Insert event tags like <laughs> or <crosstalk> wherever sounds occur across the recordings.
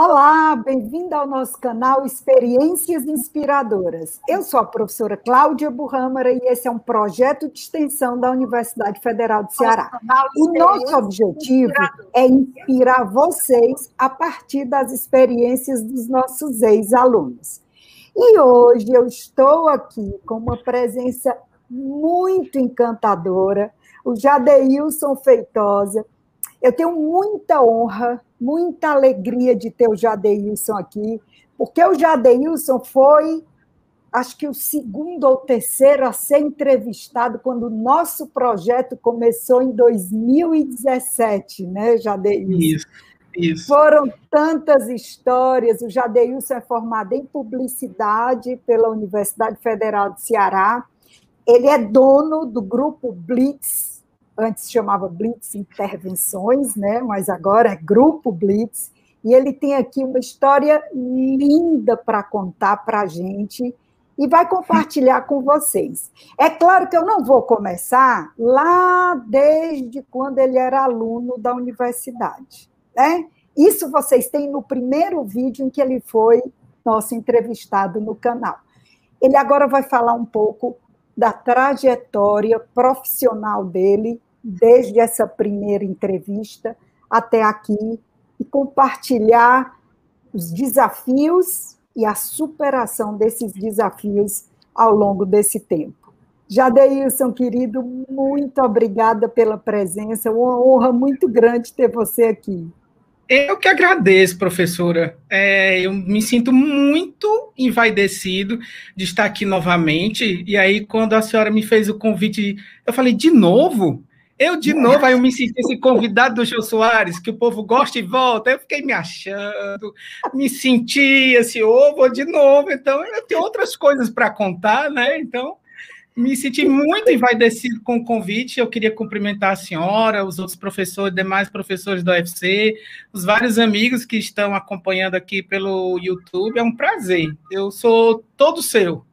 Olá, bem-vinda ao nosso canal Experiências Inspiradoras. Eu sou a professora Cláudia Burrâmara e esse é um projeto de extensão da Universidade Federal do Ceará. O nosso objetivo é inspirar vocês a partir das experiências dos nossos ex-alunos. E hoje eu estou aqui com uma presença muito encantadora, o Jadeilson Feitosa. Eu tenho muita honra muita alegria de ter o Jadeilson aqui, porque o Jadeilson foi, acho que o segundo ou terceiro a ser entrevistado quando o nosso projeto começou em 2017, né, Jadeilson? Isso. Isso. Foram tantas histórias. O Jadeilson é formado em publicidade pela Universidade Federal do Ceará. Ele é dono do grupo Blitz, antes chamava Blitz Intervenções, né? mas agora é Grupo Blitz, e ele tem aqui uma história linda para contar para a gente e vai compartilhar com vocês. É claro que eu não vou começar lá desde quando ele era aluno da universidade. Né? Isso vocês têm no primeiro vídeo em que ele foi nosso entrevistado no canal. Ele agora vai falar um pouco da trajetória profissional dele desde essa primeira entrevista até aqui e compartilhar os desafios e a superação desses desafios ao longo desse tempo. Jadeilson, querido, muito obrigada pela presença, uma honra muito grande ter você aqui. Eu que agradeço, professora. É, eu me sinto muito envaidecido de estar aqui novamente. E aí, quando a senhora me fez o convite, eu falei, de novo? Eu, de novo, aí eu me senti esse convidado do Jô Soares, que o povo gosta e volta. Eu fiquei me achando, me senti esse ovo de novo. Então, eu tenho outras coisas para contar, né? Então, me senti muito envaidecido com o convite. Eu queria cumprimentar a senhora, os outros professores, demais professores da UFC, os vários amigos que estão acompanhando aqui pelo YouTube. É um prazer. Eu sou todo seu.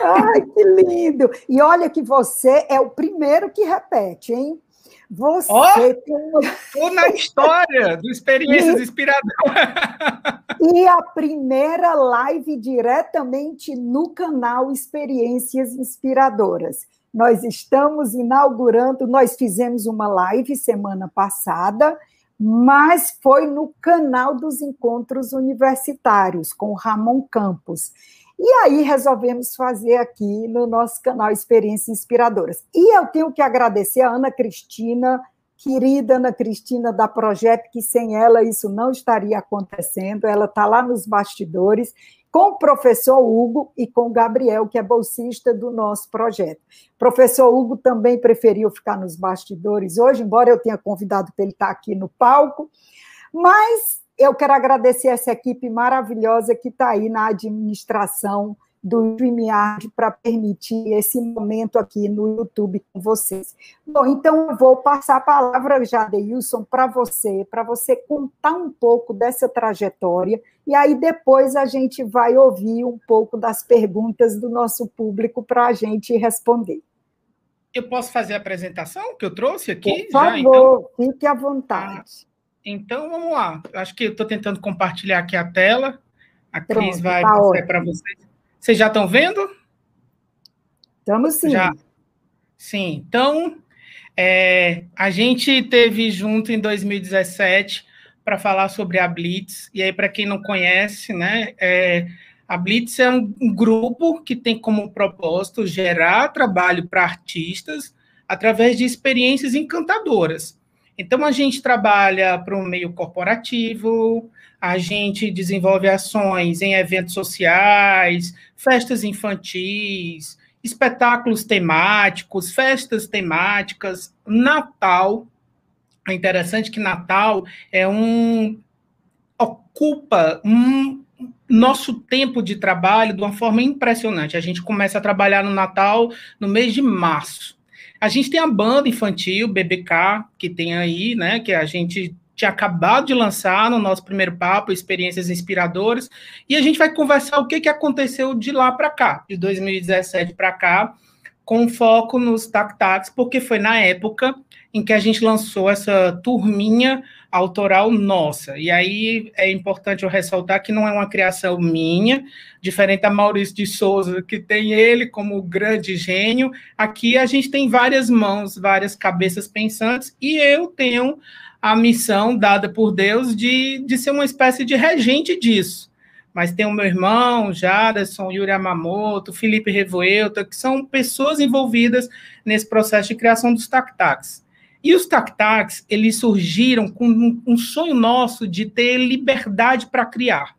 Ai, que lindo! E olha que você é o primeiro que repete, hein? Você oh, tem uma... na história do Experiências Inspiradoras. E a primeira live diretamente no canal Experiências Inspiradoras. Nós estamos inaugurando, nós fizemos uma live semana passada, mas foi no canal dos encontros universitários com Ramon Campos. E aí resolvemos fazer aqui no nosso canal Experiências Inspiradoras. E eu tenho que agradecer a Ana Cristina, querida Ana Cristina da Projeto, que sem ela isso não estaria acontecendo. Ela está lá nos bastidores com o professor Hugo e com o Gabriel, que é bolsista do nosso projeto. O professor Hugo também preferiu ficar nos bastidores hoje, embora eu tenha convidado para ele estar aqui no palco, mas eu quero agradecer essa equipe maravilhosa que está aí na administração do StreamYard para permitir esse momento aqui no YouTube com vocês. Bom, então eu vou passar a palavra, Jadeilson, para você, para você contar um pouco dessa trajetória, e aí depois a gente vai ouvir um pouco das perguntas do nosso público para a gente responder. Eu posso fazer a apresentação que eu trouxe aqui? Por favor, já, então? fique à vontade. Então, vamos lá. Acho que eu estou tentando compartilhar aqui a tela. A Pronto, Cris vai tá mostrar para vocês. Vocês já estão vendo? Estamos sim. Já. Sim. Então, é, a gente teve junto em 2017 para falar sobre a Blitz. E aí, para quem não conhece, né, é, a Blitz é um, um grupo que tem como propósito gerar trabalho para artistas através de experiências encantadoras. Então, a gente trabalha para o meio corporativo, a gente desenvolve ações em eventos sociais, festas infantis, espetáculos temáticos, festas temáticas, Natal. é interessante que Natal é um ocupa um nosso tempo de trabalho de uma forma impressionante. A gente começa a trabalhar no Natal no mês de março. A gente tem a banda infantil BBK que tem aí, né, que a gente tinha acabado de lançar no nosso primeiro papo, Experiências Inspiradoras, e a gente vai conversar o que, que aconteceu de lá para cá, de 2017 para cá, com foco nos tac-tacs, porque foi na época em que a gente lançou essa turminha autoral nossa. E aí é importante eu ressaltar que não é uma criação minha, diferente da Maurício de Souza, que tem ele como grande gênio. Aqui a gente tem várias mãos, várias cabeças pensantes, e eu tenho a missão dada por Deus de, de ser uma espécie de regente disso. Mas tem o meu irmão, Jaderson, Yuri Amamoto, Felipe Revoelta, que são pessoas envolvidas nesse processo de criação dos tac-tacs. E os tac-tacs, eles surgiram com um, um sonho nosso de ter liberdade para criar.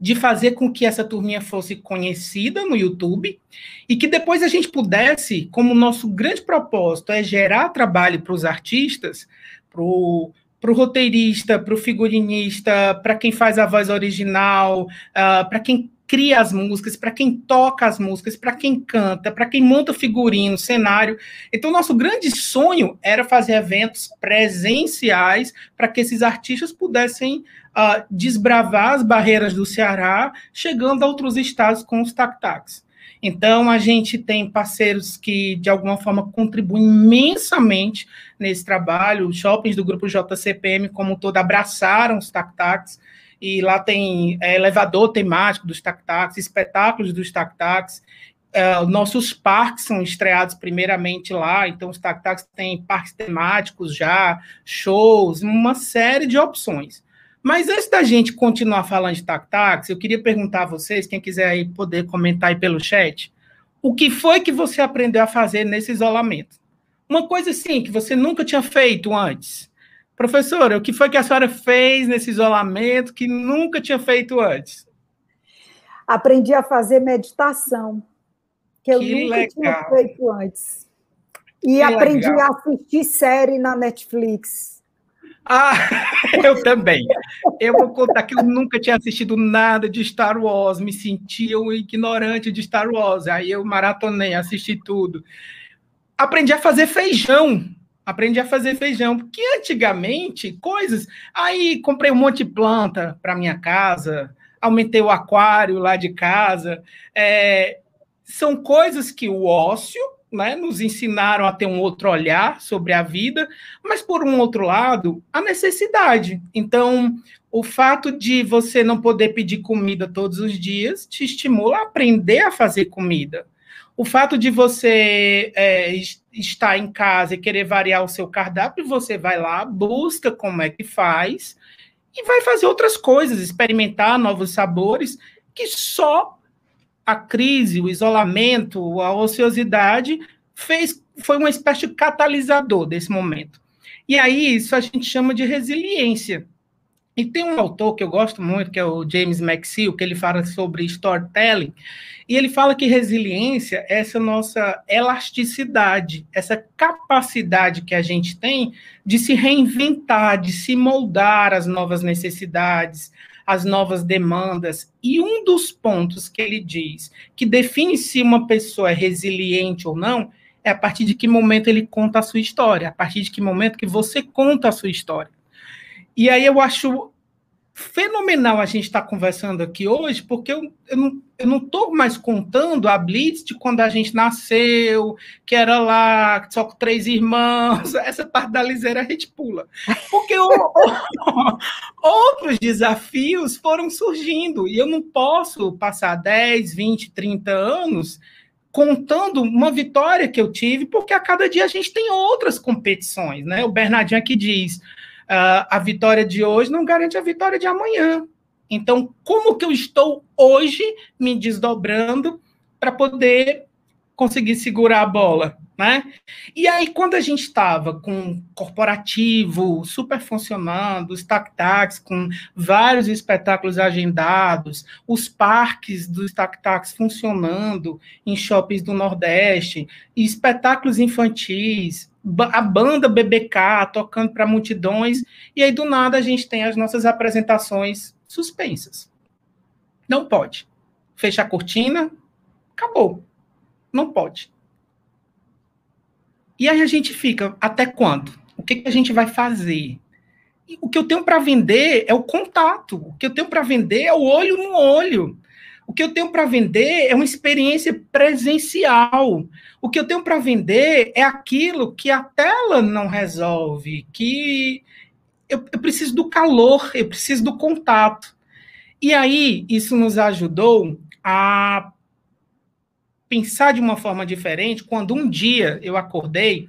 De fazer com que essa turminha fosse conhecida no YouTube e que depois a gente pudesse, como nosso grande propósito é gerar trabalho para os artistas, para o roteirista, para o figurinista, para quem faz a voz original, uh, ah, para quem cria as músicas, para quem toca as músicas, para quem canta, para quem monta figurino, cenário. Então, nosso grande sonho era fazer eventos presenciais para que esses artistas pudessem uh, desbravar as barreiras do Ceará, chegando a outros estados com os tac-tacs. Então, a gente tem parceiros que, de alguma forma, contribuem imensamente nesse trabalho. Os shoppings do grupo JCPM, como todo, abraçaram os tac-tacs. E lá tem é, elevador temático dos tac-tacs, espetáculos dos tac-tacs. Uh, nossos parques são estreados primeiramente lá, então os tac-tacs têm parques temáticos já, shows, uma série de opções. Mas antes da gente continuar falando de tac-tacs, eu queria perguntar a vocês, quem quiser aí poder comentar aí pelo chat, o que foi que você aprendeu a fazer nesse isolamento? Uma coisa assim que você nunca tinha feito antes. Professora, o que foi que a senhora fez nesse isolamento que nunca tinha feito antes? Aprendi a fazer meditação, que eu que nunca legal. tinha feito antes. E que aprendi legal. a assistir série na Netflix. Ah, <laughs> eu também. Eu vou contar que eu nunca tinha assistido nada de Star Wars, me sentia um ignorante de Star Wars. Aí eu maratonei, assisti tudo. Aprendi a fazer feijão. Aprendi a fazer feijão, porque antigamente, coisas. Aí comprei um monte de planta para minha casa, aumentei o aquário lá de casa. É, são coisas que o ócio né, nos ensinaram a ter um outro olhar sobre a vida, mas por um outro lado, a necessidade. Então, o fato de você não poder pedir comida todos os dias te estimula a aprender a fazer comida. O fato de você é, estar em casa e querer variar o seu cardápio, você vai lá, busca como é que faz e vai fazer outras coisas, experimentar novos sabores que só a crise, o isolamento, a ociosidade fez foi uma espécie de catalisador desse momento. E aí isso a gente chama de resiliência. E tem um autor que eu gosto muito, que é o James McSeel, que ele fala sobre storytelling, e ele fala que resiliência é essa nossa elasticidade, essa capacidade que a gente tem de se reinventar, de se moldar às novas necessidades, as novas demandas. E um dos pontos que ele diz que define se uma pessoa é resiliente ou não é a partir de que momento ele conta a sua história, a partir de que momento que você conta a sua história. E aí eu acho fenomenal a gente estar tá conversando aqui hoje, porque eu, eu não estou mais contando a Blitz de quando a gente nasceu, que era lá só com três irmãos, <laughs> essa parte da liseira a gente pula. Porque o, outros desafios foram surgindo, e eu não posso passar 10, 20, 30 anos contando uma vitória que eu tive, porque a cada dia a gente tem outras competições, né? O Bernardinho aqui diz, a vitória de hoje não garante a vitória de amanhã. Então, como que eu estou hoje me desdobrando para poder conseguir segurar a bola, né? E aí, quando a gente estava com corporativo super funcionando, os tac-tacs com vários espetáculos agendados, os parques dos tac-tacs funcionando em shoppings do Nordeste, espetáculos infantis, a banda BBK tocando para multidões, e aí do nada a gente tem as nossas apresentações suspensas. Não pode. Fecha a cortina, acabou. Não pode. E aí a gente fica, até quando? O que, que a gente vai fazer? E o que eu tenho para vender é o contato. O que eu tenho para vender é o olho no olho. O que eu tenho para vender é uma experiência presencial. O que eu tenho para vender é aquilo que a tela não resolve, que eu, eu, preciso do calor, eu preciso do contato. E aí, isso nos ajudou a pensar de uma forma diferente quando um dia eu acordei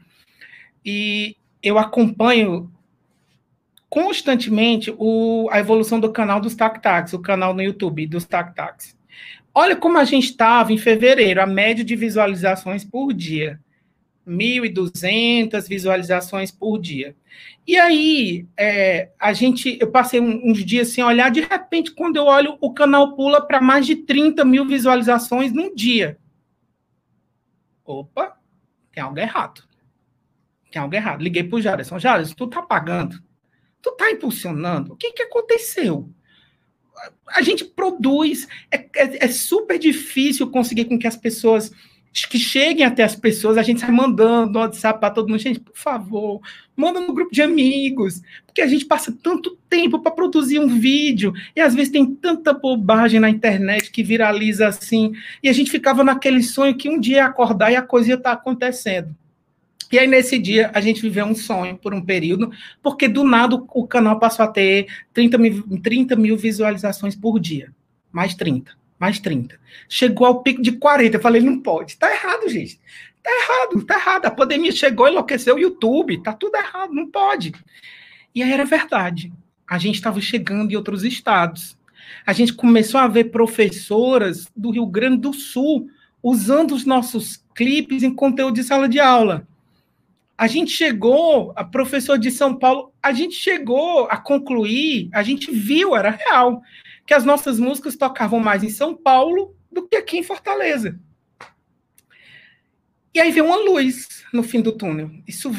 e eu acompanho constantemente o, a evolução do canal dos Tac Tacs, o canal no YouTube dos Tac Tacs. Olha como a gente estava em fevereiro, a média de visualizações por dia. 1.200 visualizações por dia. E aí, é, a gente, eu passei uns dias sem olhar, de repente, quando eu olho, o canal pula para mais de 30 mil visualizações num dia opa, tem algo errado. Tem algo errado. Liguei para o Jaderson. Jaderson, tu tá pagando? Tu tá impulsionando? O que que aconteceu? A gente produz, é, é, é super difícil conseguir com que as pessoas que cheguem até as pessoas, a gente sai mandando no WhatsApp para todo mundo, gente, por favor, manda no grupo de amigos, porque a gente passa tanto tempo para produzir um vídeo, e às vezes tem tanta bobagem na internet que viraliza assim, e a gente ficava naquele sonho que um dia ia acordar e a coisa ia estar tá acontecendo. E aí, nesse dia, a gente viveu um sonho por um período, porque do nada o canal passou a ter 30 mil, 30 mil visualizações por dia. Mais 30 mais 30. Chegou ao pico de 40. Eu falei, não pode. Tá errado, gente. Tá errado, tá errado. A pandemia chegou, enlouqueceu o YouTube. Tá tudo errado, não pode. E aí era verdade. A gente estava chegando em outros estados. A gente começou a ver professoras do Rio Grande do Sul usando os nossos clipes em conteúdo de sala de aula. A gente chegou, a professora de São Paulo, a gente chegou a concluir, a gente viu, era real que as nossas músicas tocavam mais em São Paulo do que aqui em Fortaleza. E aí veio uma luz no fim do túnel. Isso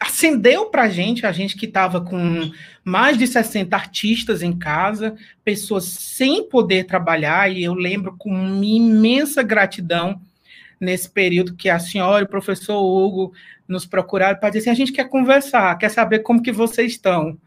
acendeu para a gente, a gente que estava com mais de 60 artistas em casa, pessoas sem poder trabalhar, e eu lembro com imensa gratidão nesse período que a senhora e o professor Hugo nos procuraram para dizer assim, a gente quer conversar, quer saber como que vocês estão.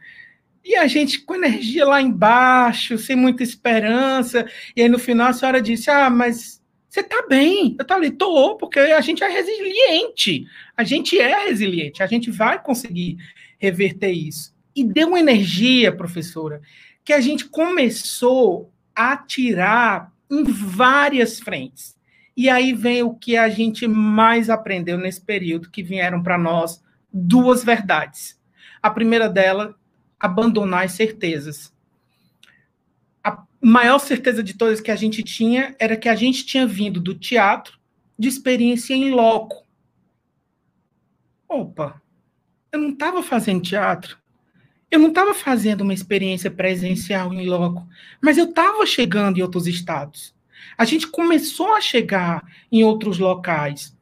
E a gente com energia lá embaixo, sem muita esperança. E aí no final a senhora disse: Ah, mas você tá bem. Eu falei: Tô, porque a gente é resiliente. A gente é resiliente. A gente vai conseguir reverter isso. E deu uma energia, professora, que a gente começou a tirar em várias frentes. E aí vem o que a gente mais aprendeu nesse período, que vieram para nós duas verdades. A primeira dela abandonar as certezas. A maior certeza de todas que a gente tinha era que a gente tinha vindo do teatro de experiência em loco. Opa, eu não estava fazendo teatro. Eu não estava fazendo uma experiência presencial em loco, mas eu estava chegando em outros estados. A gente começou a chegar em outros locais.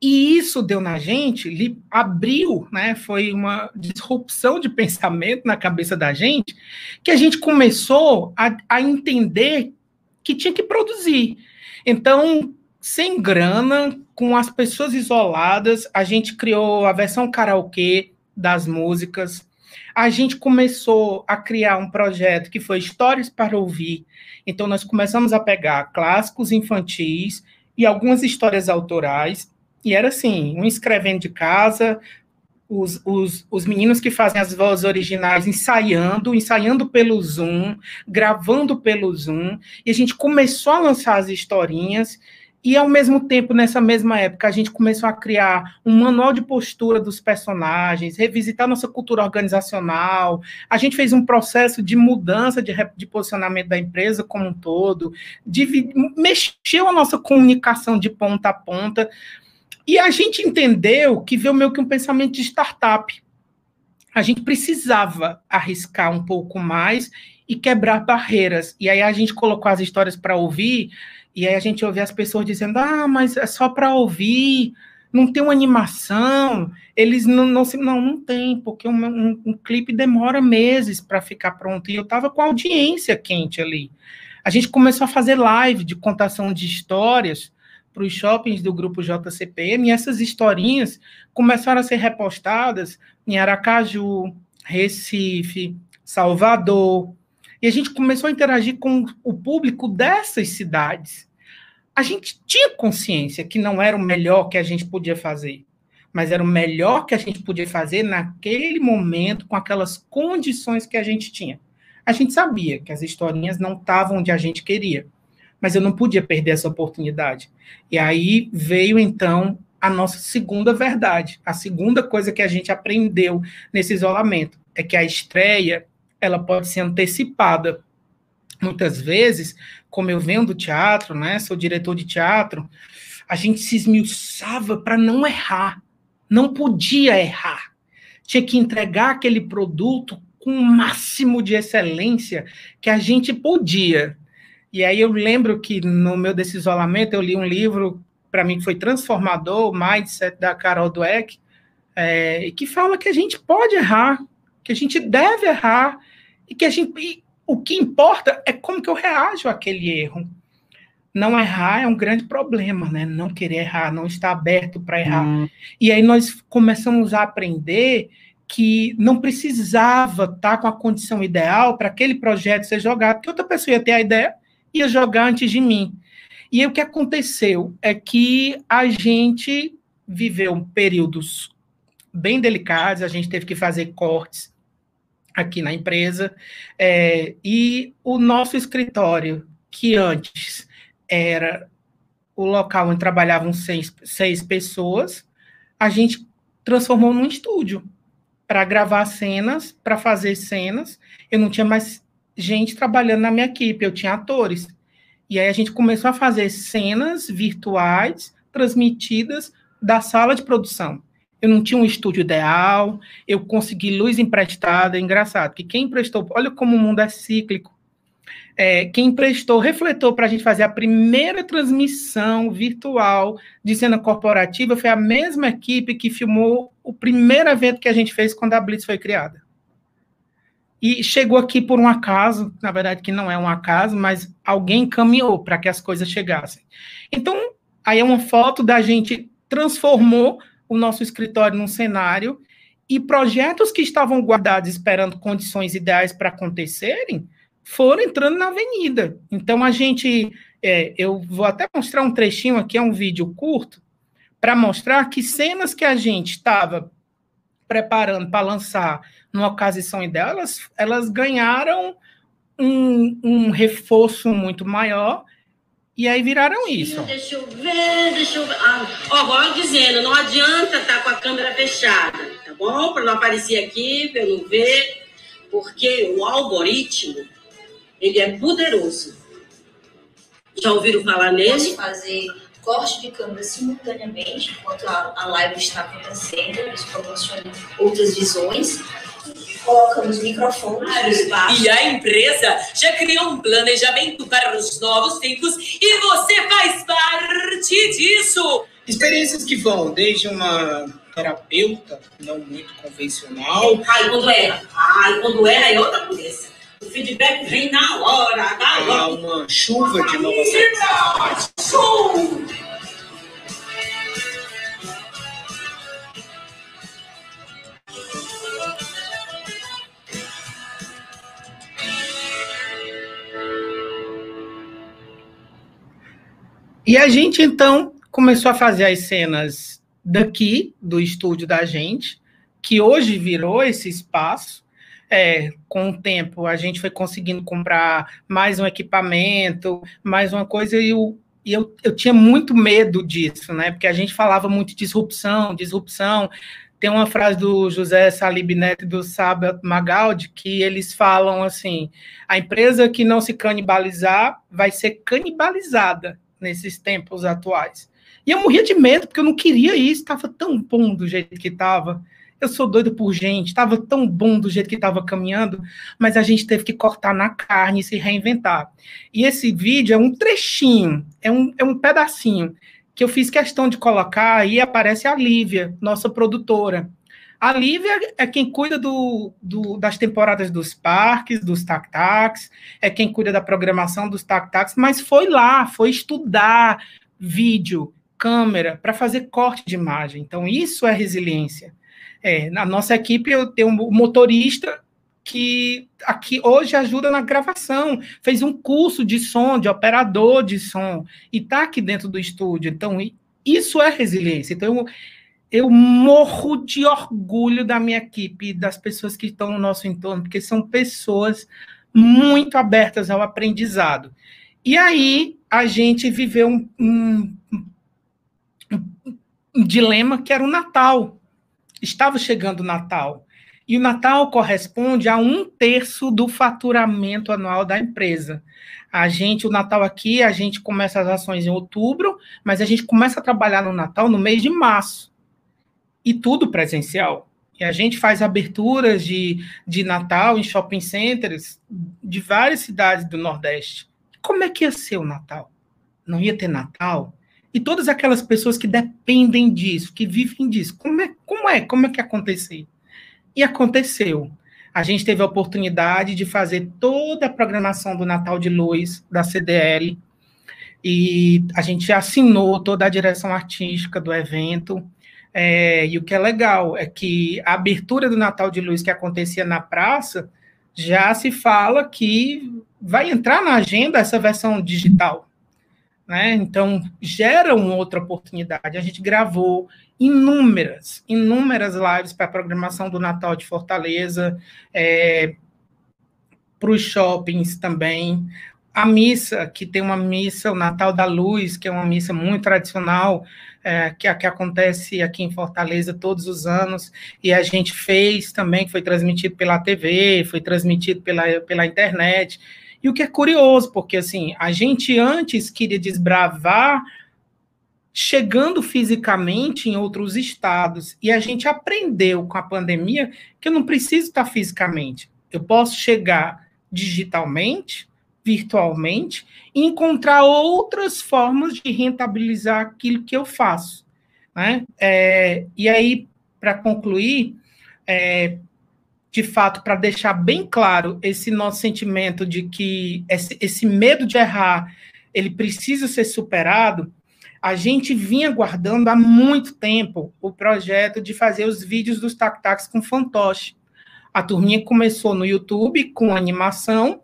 E isso deu na gente, lhe abriu, né? Foi uma disrupção de pensamento na cabeça da gente, que a gente começou a, a entender que tinha que produzir. Então, sem grana, com as pessoas isoladas, a gente criou a versão karaokê das músicas. A gente começou a criar um projeto que foi Histórias para Ouvir. Então, nós começamos a pegar clássicos infantis e algumas histórias autorais e era assim, um escrevendo de casa, os, os, os meninos que fazem as vozes originais ensaiando, ensaiando pelo Zoom, gravando pelo Zoom, e a gente começou a lançar as historinhas, E, ao mesmo tempo, nessa mesma época, a gente começou a criar um manual de postura dos personagens, revisitar nossa cultura organizacional. A gente fez um processo de mudança de, de posicionamento da empresa como um todo, de, mexeu a nossa comunicação de ponta a ponta. E a gente entendeu que veio meio que um pensamento de startup. A gente precisava arriscar um pouco mais e quebrar barreiras. E aí a gente colocou as histórias para ouvir e aí a gente ouve as pessoas dizendo: ah, mas é só para ouvir, não tem uma animação. Eles não, não, não, não tem, porque um, um, um clipe demora meses para ficar pronto. E eu estava com a audiência quente ali. A gente começou a fazer live de contação de histórias para os shoppings do grupo JCPM, e essas historinhas começaram a ser repostadas em Aracaju, Recife, Salvador, e a gente começou a interagir com o público dessas cidades. A gente tinha consciência que não era o melhor que a gente podia fazer, mas era o melhor que a gente podia fazer naquele momento, com aquelas condições que a gente tinha. A gente sabia que as historinhas não estavam onde a gente queria, mas eu não podia perder essa oportunidade. E aí veio então a nossa segunda verdade, a segunda coisa que a gente aprendeu nesse isolamento é que a estreia ela pode ser antecipada. Muitas vezes, como eu venho do teatro, né, sou diretor de teatro, a gente se esmiuçava para não errar. Não podia errar. Tinha que entregar aquele produto com o máximo de excelência que a gente podia. E aí eu lembro que no meu desse isolamento eu li um livro para mim que foi transformador, o Mindset da Carol Dweck, é, que fala que a gente pode errar, que a gente deve errar e que a gente e o que importa é como que eu reajo àquele erro. Não errar é um grande problema, né? Não querer errar, não estar aberto para errar. Hum. E aí nós começamos a aprender que não precisava estar com a condição ideal para aquele projeto ser jogado, porque outra pessoa ia ter a ideia ia jogar antes de mim. E o que aconteceu é que a gente viveu períodos bem delicados, a gente teve que fazer cortes aqui na empresa, é, e o nosso escritório, que antes era o local onde trabalhavam seis, seis pessoas, a gente transformou num estúdio para gravar cenas, para fazer cenas. Eu não tinha mais gente trabalhando na minha equipe, eu tinha atores. E aí a gente começou a fazer cenas virtuais transmitidas da sala de produção. Eu não tinha um estúdio ideal, eu consegui luz emprestada, é engraçado, que quem emprestou, olha como o mundo é cíclico, é, quem emprestou refletor para a gente fazer a primeira transmissão virtual de cena corporativa foi a mesma equipe que filmou o primeiro evento que a gente fez quando a Blitz foi criada. E chegou aqui por um acaso, na verdade que não é um acaso, mas alguém caminhou para que as coisas chegassem. Então, aí é uma foto da gente transformou o nosso escritório num cenário e projetos que estavam guardados esperando condições ideais para acontecerem foram entrando na avenida. Então a gente, é, eu vou até mostrar um trechinho aqui, é um vídeo curto, para mostrar que cenas que a gente estava preparando para lançar numa ocasião ideal, elas, elas ganharam um, um reforço muito maior e aí viraram isso. Deixa eu ver, deixa eu ver. Ah, ó, igual dizendo, não adianta estar tá com a câmera fechada, tá bom? Para não aparecer aqui, para eu não ver. Porque o algoritmo, ele é poderoso. Já ouviram falar nele? Posso fazer corte de câmera simultaneamente, enquanto a, a live está acontecendo. Isso proporciona outras visões colocamos microfones no espaço. E a empresa já criou um planejamento para os novos tempos e você faz parte disso. Experiências que vão desde uma terapeuta não muito convencional. Ai, quando erra. Ai, quando erra é outra coisa. O feedback vem na hora, na hora. Há uma chuva de. Show! E a gente, então, começou a fazer as cenas daqui, do estúdio da gente, que hoje virou esse espaço. É, com o tempo, a gente foi conseguindo comprar mais um equipamento, mais uma coisa, e o, E eu, eu tinha muito medo disso, né? Porque a gente falava muito de disrupção, disrupção. Tem uma frase do José Salib Neto e do Sabat Magaldi que eles falam assim: a empresa que não se canibalizar vai ser canibalizada nesses tempos atuais. E eu morria de medo, porque eu não queria isso, estava tão bom do jeito que estava. Eu sou doido por gente, estava tão bom do jeito que estava caminhando, mas a gente teve que cortar na carne e se reinventar. E esse vídeo é um trechinho, é um, é um pedacinho que eu fiz questão de colocar, aí aparece a Lívia, nossa produtora. A Lívia é quem cuida do, do, das temporadas dos parques, dos tac-tacs, é quem cuida da programação dos tac-tacs, mas foi lá, foi estudar vídeo, câmera, para fazer corte de imagem. Então, isso é resiliência. É, na nossa equipe, eu tenho um motorista que aqui hoje ajuda na gravação, fez um curso de som, de operador de som, e está aqui dentro do estúdio. Então, isso é resiliência. Então, eu, eu morro de orgulho da minha equipe, das pessoas que estão no nosso entorno, porque são pessoas muito abertas ao aprendizado. E aí, a gente viveu um, um, um dilema que era o Natal. Estava chegando o Natal. E o Natal corresponde a um terço do faturamento anual da empresa. A gente, o Natal aqui, a gente começa as ações em outubro, mas a gente começa a trabalhar no Natal no mês de março. E tudo presencial. E a gente faz aberturas de, de Natal em shopping centers de várias cidades do Nordeste. Como é que ia ser o Natal? Não ia ter Natal? E todas aquelas pessoas que dependem disso, que vivem disso, como é, como é, como é que aconteceu? E aconteceu. A gente teve a oportunidade de fazer toda a programação do Natal de Luz da CDL e a gente assinou toda a direção artística do evento. É, e o que é legal é que a abertura do Natal de Luz que acontecia na praça já se fala que vai entrar na agenda essa versão digital. Né? Então, gera uma outra oportunidade. A gente gravou inúmeras, inúmeras lives para a programação do Natal de Fortaleza, é, para os shoppings também. A missa, que tem uma missa, o Natal da Luz, que é uma missa muito tradicional, é, que, que acontece aqui em Fortaleza todos os anos, e a gente fez também, foi transmitido pela TV, foi transmitido pela, pela internet. E o que é curioso, porque assim, a gente antes queria desbravar chegando fisicamente em outros estados. E a gente aprendeu com a pandemia que eu não preciso estar fisicamente. Eu posso chegar digitalmente, virtualmente, e encontrar outras formas de rentabilizar aquilo que eu faço. Né? É, e aí, para concluir, é, de fato, para deixar bem claro esse nosso sentimento de que esse, esse medo de errar ele precisa ser superado, a gente vinha guardando há muito tempo o projeto de fazer os vídeos dos tac-tacs com fantoche. A turminha começou no YouTube com animação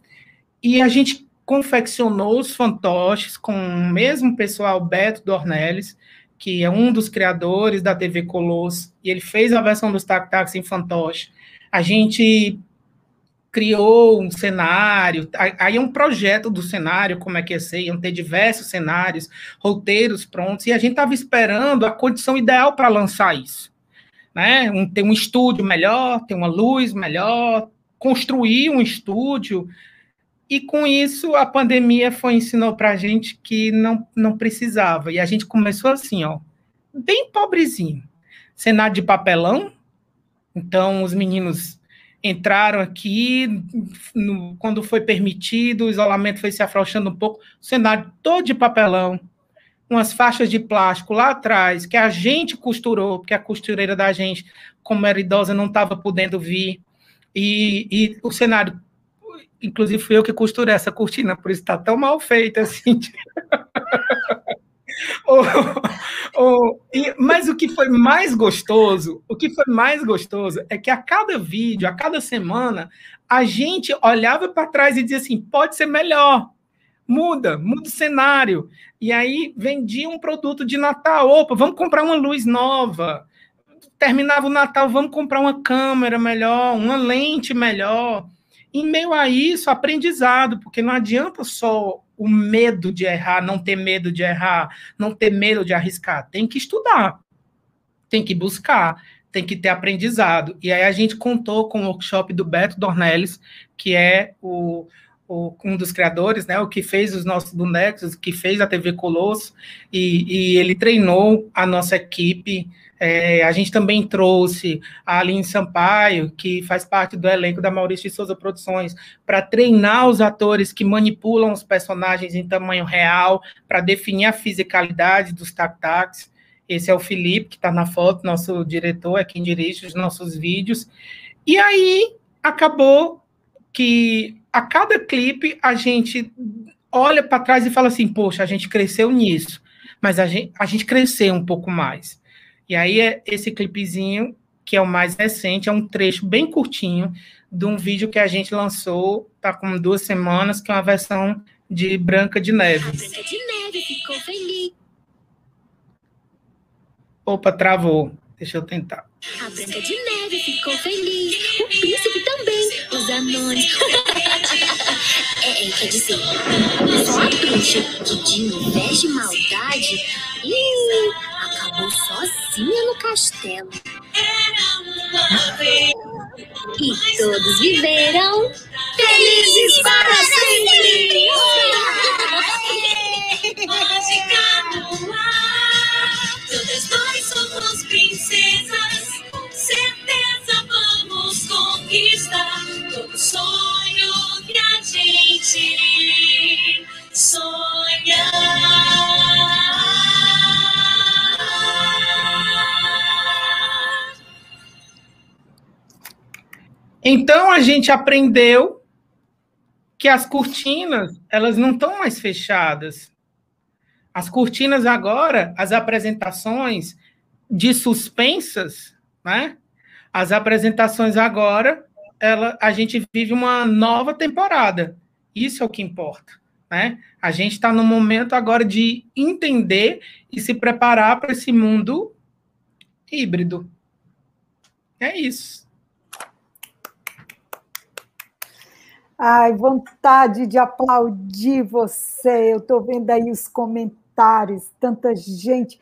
e a gente confeccionou os fantoches com o mesmo pessoal, Beto Dornelles, que é um dos criadores da TV Colosso, e ele fez a versão dos tac-tacs em fantoche. A gente criou um cenário, aí é um projeto do cenário, como é que ia ser, iam ter diversos cenários, roteiros prontos, e a gente estava esperando a condição ideal para lançar isso. Né? Um, ter um estúdio melhor, ter uma luz melhor, construir um estúdio, e com isso a pandemia foi ensinou para a gente que não, não precisava, e a gente começou assim, ó, bem pobrezinho, cenário de papelão, então os meninos entraram aqui, no, quando foi permitido, o isolamento foi se afrouxando um pouco, o cenário todo de papelão, umas faixas de plástico lá atrás, que a gente costurou, porque a costureira da gente, como era idosa, não estava podendo vir, e, e, o cenário, inclusive fui eu que costurei essa cortina, por isso está tão mal feita assim. <laughs> <laughs> o, e, mas o que foi mais gostoso, o que foi mais gostoso é que a cada vídeo, a cada semana, a gente olhava para trás e dizia assim: pode ser melhor, muda, muda o cenário. E aí vendia um produto de Natal, opa, vamos comprar uma luz nova. Terminava o Natal, vamos comprar uma câmera melhor, uma lente melhor. Em meio a isso, aprendizado, porque não adianta só o medo de errar, não ter medo de errar, não ter medo de arriscar. Tem que estudar, tem que buscar, tem que ter aprendizado. E aí a gente contou com o workshop do Beto Dornelles, que é o, o, um dos criadores, né, o que fez os nossos bonecos, que fez a TV Colosso, e, e ele treinou a nossa equipe. É, a gente também trouxe a Aline Sampaio, que faz parte do elenco da Maurício de Souza Produções, para treinar os atores que manipulam os personagens em tamanho real, para definir a fisicalidade dos tac-tacs. Esse é o Felipe, que está na foto, nosso diretor, é quem dirige os nossos vídeos. E aí acabou que a cada clipe a gente olha para trás e fala assim: poxa, a gente cresceu nisso, mas a gente, a gente cresceu um pouco mais. E aí é esse clipezinho, que é o mais recente, é um trecho bem curtinho de um vídeo que a gente lançou, tá com duas semanas, que é uma versão de Branca de Neve. A Branca de Neve ficou feliz. Opa, travou. Deixa eu tentar. A Branca de Neve ficou feliz. O príncipe também. Os anões. <laughs> é, é, quer dizer, só a bruxa que de inveja e maldade ih, acabou sozinha no castelo. E todos viveram felizes para sempre. Mágica no ar, todas nós somos princesas, com certeza vamos conquistar Então a gente aprendeu que as cortinas elas não estão mais fechadas. As cortinas agora, as apresentações de suspensas, né? As apresentações agora, ela, a gente vive uma nova temporada. Isso é o que importa, né? A gente está no momento agora de entender e se preparar para esse mundo híbrido. É isso. Ai, vontade de aplaudir você. Eu estou vendo aí os comentários, tanta gente.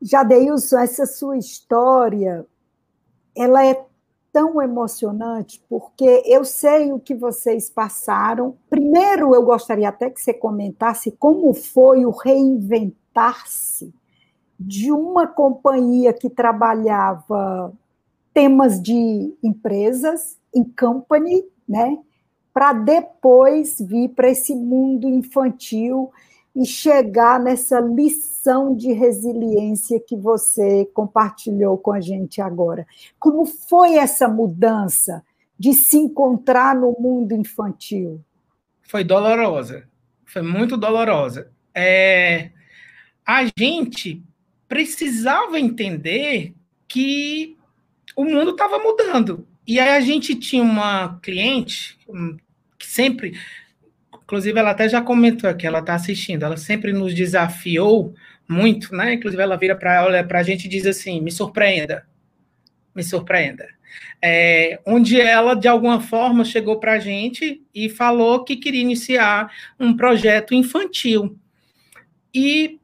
Jadeilson, essa sua história, ela é tão emocionante, porque eu sei o que vocês passaram. Primeiro, eu gostaria até que você comentasse como foi o reinventar-se de uma companhia que trabalhava temas de empresas, em company, né? Para depois vir para esse mundo infantil e chegar nessa lição de resiliência que você compartilhou com a gente agora. Como foi essa mudança de se encontrar no mundo infantil? Foi dolorosa, foi muito dolorosa. É, a gente precisava entender que o mundo estava mudando. E aí a gente tinha uma cliente, sempre, inclusive ela até já comentou aqui, ela está assistindo, ela sempre nos desafiou muito, né? Inclusive ela vira para a gente e diz assim: me surpreenda, me surpreenda. É, onde ela, de alguma forma, chegou para a gente e falou que queria iniciar um projeto infantil. E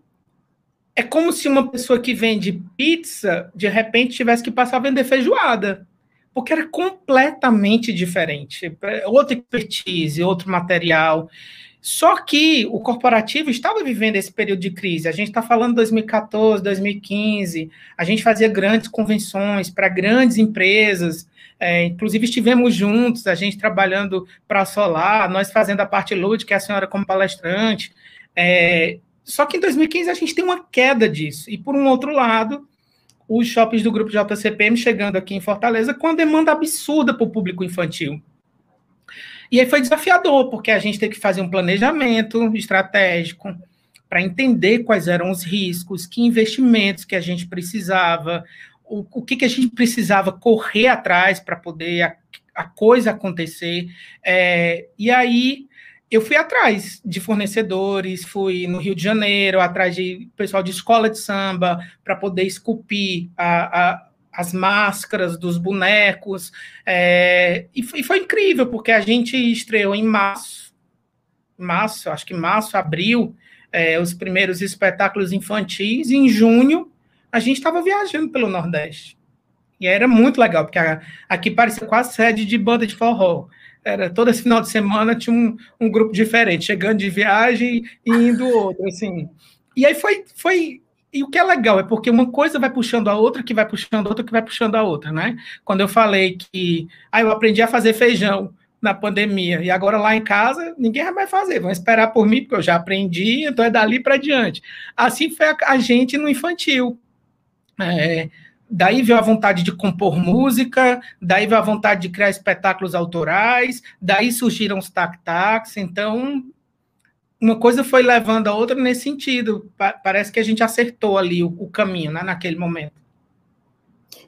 é como se uma pessoa que vende pizza, de repente, tivesse que passar a vender feijoada porque era completamente diferente, outra expertise, outro material. Só que o corporativo estava vivendo esse período de crise. A gente está falando 2014, 2015. A gente fazia grandes convenções para grandes empresas. É, inclusive estivemos juntos, a gente trabalhando para a Solar, nós fazendo a parte lúdica, a senhora como palestrante. É, só que em 2015 a gente tem uma queda disso. E por um outro lado, os shoppings do grupo JCPM chegando aqui em Fortaleza com uma demanda absurda para o público infantil. E aí foi desafiador, porque a gente teve que fazer um planejamento estratégico para entender quais eram os riscos, que investimentos que a gente precisava, o, o que, que a gente precisava correr atrás para poder a, a, coisa acontecer. É, e aí eu fui atrás de fornecedores, fui no Rio de Janeiro, atrás de pessoal de escola de samba, para poder esculpir a, a, as máscaras dos bonecos, é, e, foi, e, foi, incrível, porque a gente estreou em março, março, acho que março, abril, é, os primeiros espetáculos infantis, e em junho a gente estava viajando pelo Nordeste. E era muito legal, porque a, aqui parecia quase sede de banda de forró. Era todo esse final de semana tinha um, um grupo diferente, chegando de viagem e indo outro, assim. E aí foi, foi e o que é legal é porque uma coisa vai puxando a outra, que vai puxando a outra, que vai puxando a outra, né? Quando eu falei que ah, eu aprendi a fazer feijão na pandemia e agora lá em casa ninguém vai fazer, vão esperar por mim porque eu já aprendi, então é dali para diante. Assim foi a, a gente no infantil. É, daí veio a vontade de compor música, daí veio a vontade de criar espetáculos autorais, daí surgiram os tac-tacs, então uma coisa foi levando a outra nesse sentido. parece que a gente acertou ali o, o caminho, né, naquele momento.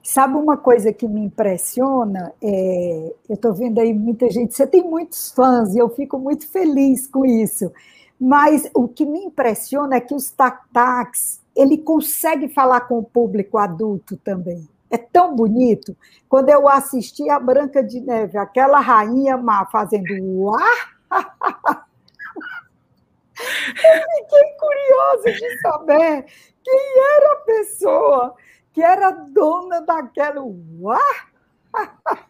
Sabe uma coisa que me impressiona? É, eu estou vendo aí muita gente, você tem muitos fãs e eu fico muito feliz com isso. Mas o que me impressiona é que os tac-tacs, ele consegue falar com o público adulto também. É tão bonito. Quando eu assisti a Branca de Neve, aquela rainha má fazendo uá, <laughs> Eu fiquei curiosa de saber quem era a pessoa que era dona daquela. Uá!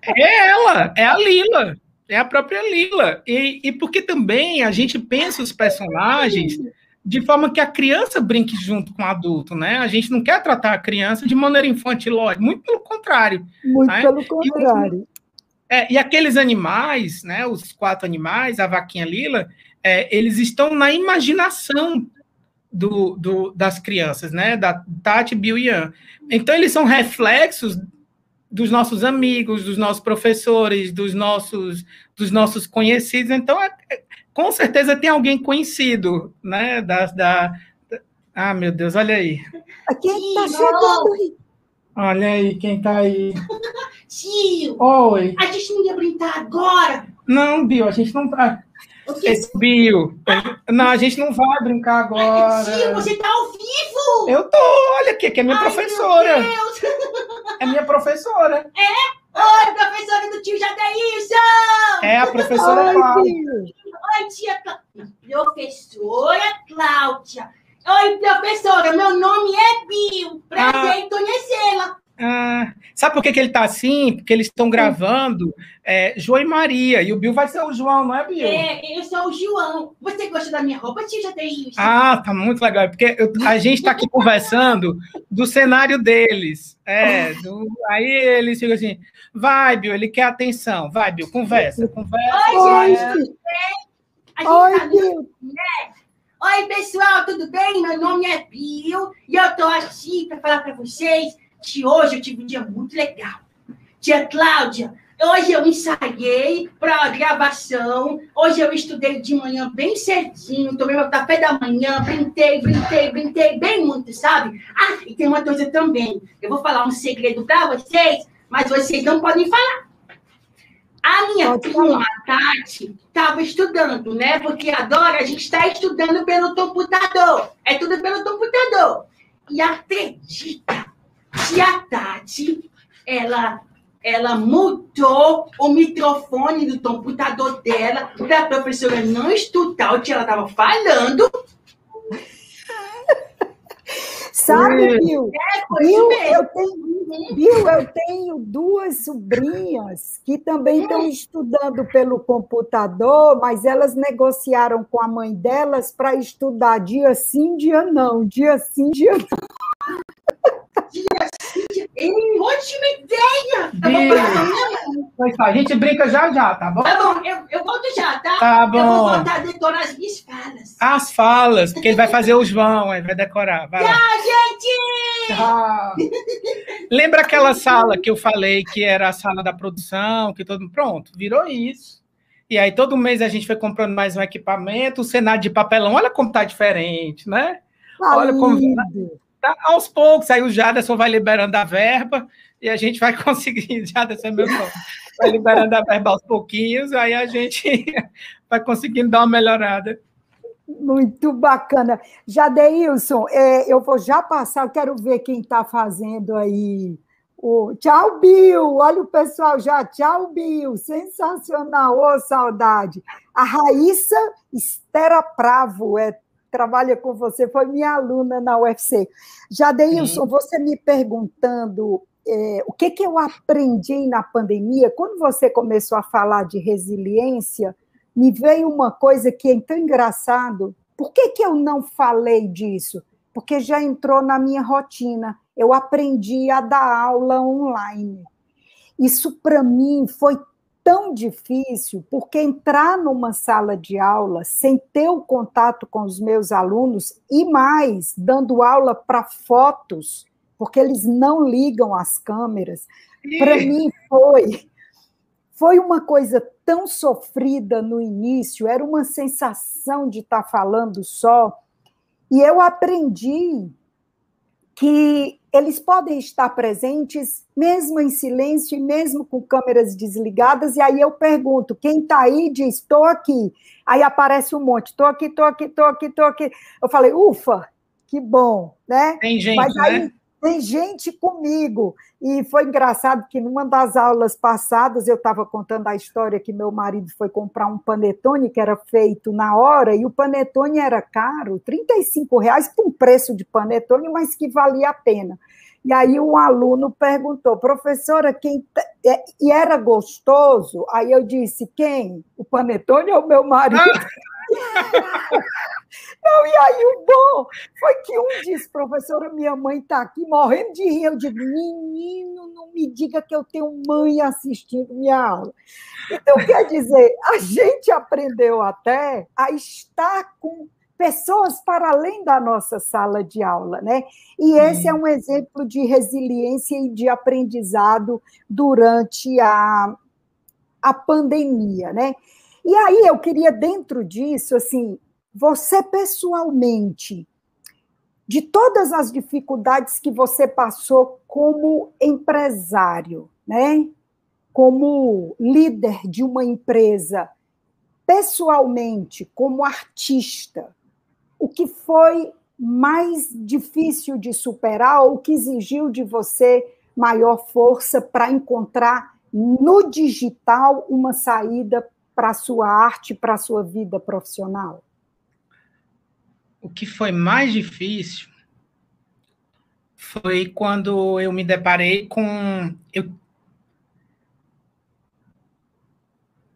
É ela, é a Lila, é a própria Lila. E, e porque também a gente pensa os personagens de forma que a criança brinque junto com o adulto, né? A gente não quer tratar a criança de maneira infantil, muito pelo contrário. Muito né? pelo contrário. E, é, e aqueles animais, né? Os quatro animais, a vaquinha Lila, é, eles estão na imaginação do, do, das crianças, né? Da Tati, Bill e Ian. Então, eles são reflexos dos nossos amigos, dos nossos professores, dos nossos, dos nossos conhecidos. Então, é, com certeza tem alguém conhecido, né? Da, da, da... Ah, meu Deus, olha aí. Quem está chegando aí? Olha aí quem está aí. <laughs> Tio! Oi! A gente não ia brincar agora! Não, Bill, a gente não tá. Esse Bio. Não, a gente não vai brincar agora. Tio, você tá ao vivo! Eu tô, olha aqui, que é minha Ai, professora. Meu Deus. É minha professora. É? Oi, professora do tio Jadeilson! É a professora Cláudia. Oi, tia Professora Cláudia. Oi, professora, meu nome é Bio. Prazer ah. em conhecê-la. Ah, sabe por que, que ele está assim? Porque eles estão gravando é, João e Maria, e o Bill vai ser o João, não é, Bill? É, eu sou o João. Você gosta da minha roupa, tia? Já tem isso. Ah, tá muito legal, porque eu, a gente está aqui conversando do cenário deles. É, do, aí eles ficam assim, vai, Bill, ele quer atenção. Vai, Bill, conversa, conversa. Oi, gente? Oi, tá Bill. Né? Oi, pessoal, tudo bem? Meu nome é Bill, e eu tô aqui para falar para vocês que hoje eu tive um dia muito legal. Tia Cláudia, hoje eu ensaiei para a gravação, hoje eu estudei de manhã bem cedinho, tomei meu café da manhã, brintei, brintei, brintei bem muito, sabe? Ah, e tem uma coisa também, eu vou falar um segredo para vocês, mas vocês não podem falar. A minha turma, a Tati, estava estudando, né? Porque agora a gente está estudando pelo computador. É tudo pelo computador. E acredita Tia Tati, ela, ela mudou o microfone do computador dela para a professora não estudar o que ela estava falando. <laughs> Sabe, Bill? É, Bill, eu tenho, Bill, eu tenho duas sobrinhas que também estão hum. estudando pelo computador, mas elas negociaram com a mãe delas para estudar dia sim, dia não, dia sim, dia não. <laughs> Ei, ótima ideia! Tá a gente brinca já já, tá bom? Tá bom, eu, eu volto já, tá? Tá bom. Eu vou voltar a decorar as minhas falas. As falas, porque ele vai fazer o João, ele vai decorar. Vai Tchau, gente! Tchau! Lembra aquela sala que eu falei que era a sala da produção, que todo Pronto, virou isso. E aí todo mês a gente foi comprando mais um equipamento, o cenário de papelão, olha como tá diferente, né? Tá olha como Tá, aos poucos, aí o Jaderson vai liberando a verba e a gente vai <laughs> conseguir, Jaderson é meu nome, vai liberando a verba aos pouquinhos, aí a gente <laughs> vai conseguindo dar uma melhorada. Muito bacana. Jadeilson, é, eu vou já passar, eu quero ver quem está fazendo aí Oh, tchau, Bill! Olha o pessoal já. Tchau, Bill! Sensacional! Ô, oh, saudade! A Raíssa Estera Pravo é, trabalha com você, foi minha aluna na UFC. Jadeilson, você me perguntando é, o que, que eu aprendi na pandemia, quando você começou a falar de resiliência, me veio uma coisa que é tão engraçado. Por que, que eu não falei disso? Porque já entrou na minha rotina. Eu aprendi a dar aula online. Isso, para mim, foi tão difícil, porque entrar numa sala de aula sem ter o contato com os meus alunos e mais, dando aula para fotos, porque eles não ligam as câmeras, para mim foi foi uma coisa tão sofrida no início, era uma sensação de estar tá falando só, e eu aprendi que eles podem estar presentes mesmo em silêncio e mesmo com câmeras desligadas, e aí eu pergunto, quem está aí diz, estou aqui. Aí aparece um monte, estou aqui, estou aqui, estou aqui, estou aqui. Eu falei, ufa, que bom, né? Tem gente, Mas aí, né? Tem gente comigo. E foi engraçado que numa das aulas passadas eu estava contando a história que meu marido foi comprar um panetone que era feito na hora, e o panetone era caro, 35 reais por um preço de panetone, mas que valia a pena. E aí um aluno perguntou, professora, quem tá... É, e era gostoso? Aí eu disse, quem? O panetone ou o meu marido? <laughs> Não, e aí o bom foi que um disse, professora, minha mãe está aqui morrendo de rir. Eu digo, menino, não me diga que eu tenho mãe assistindo minha aula. Então, quer dizer, a gente aprendeu até a estar com pessoas para além da nossa sala de aula, né? E esse é um exemplo de resiliência e de aprendizado durante a, a pandemia, né? E aí eu queria, dentro disso, assim, você pessoalmente, de todas as dificuldades que você passou como empresário, né? Como líder de uma empresa, pessoalmente, como artista, o que foi mais difícil de superar ou que exigiu de você maior força para encontrar no digital uma saída para a sua arte, para a sua vida profissional? O que foi mais difícil foi quando eu me deparei com eu,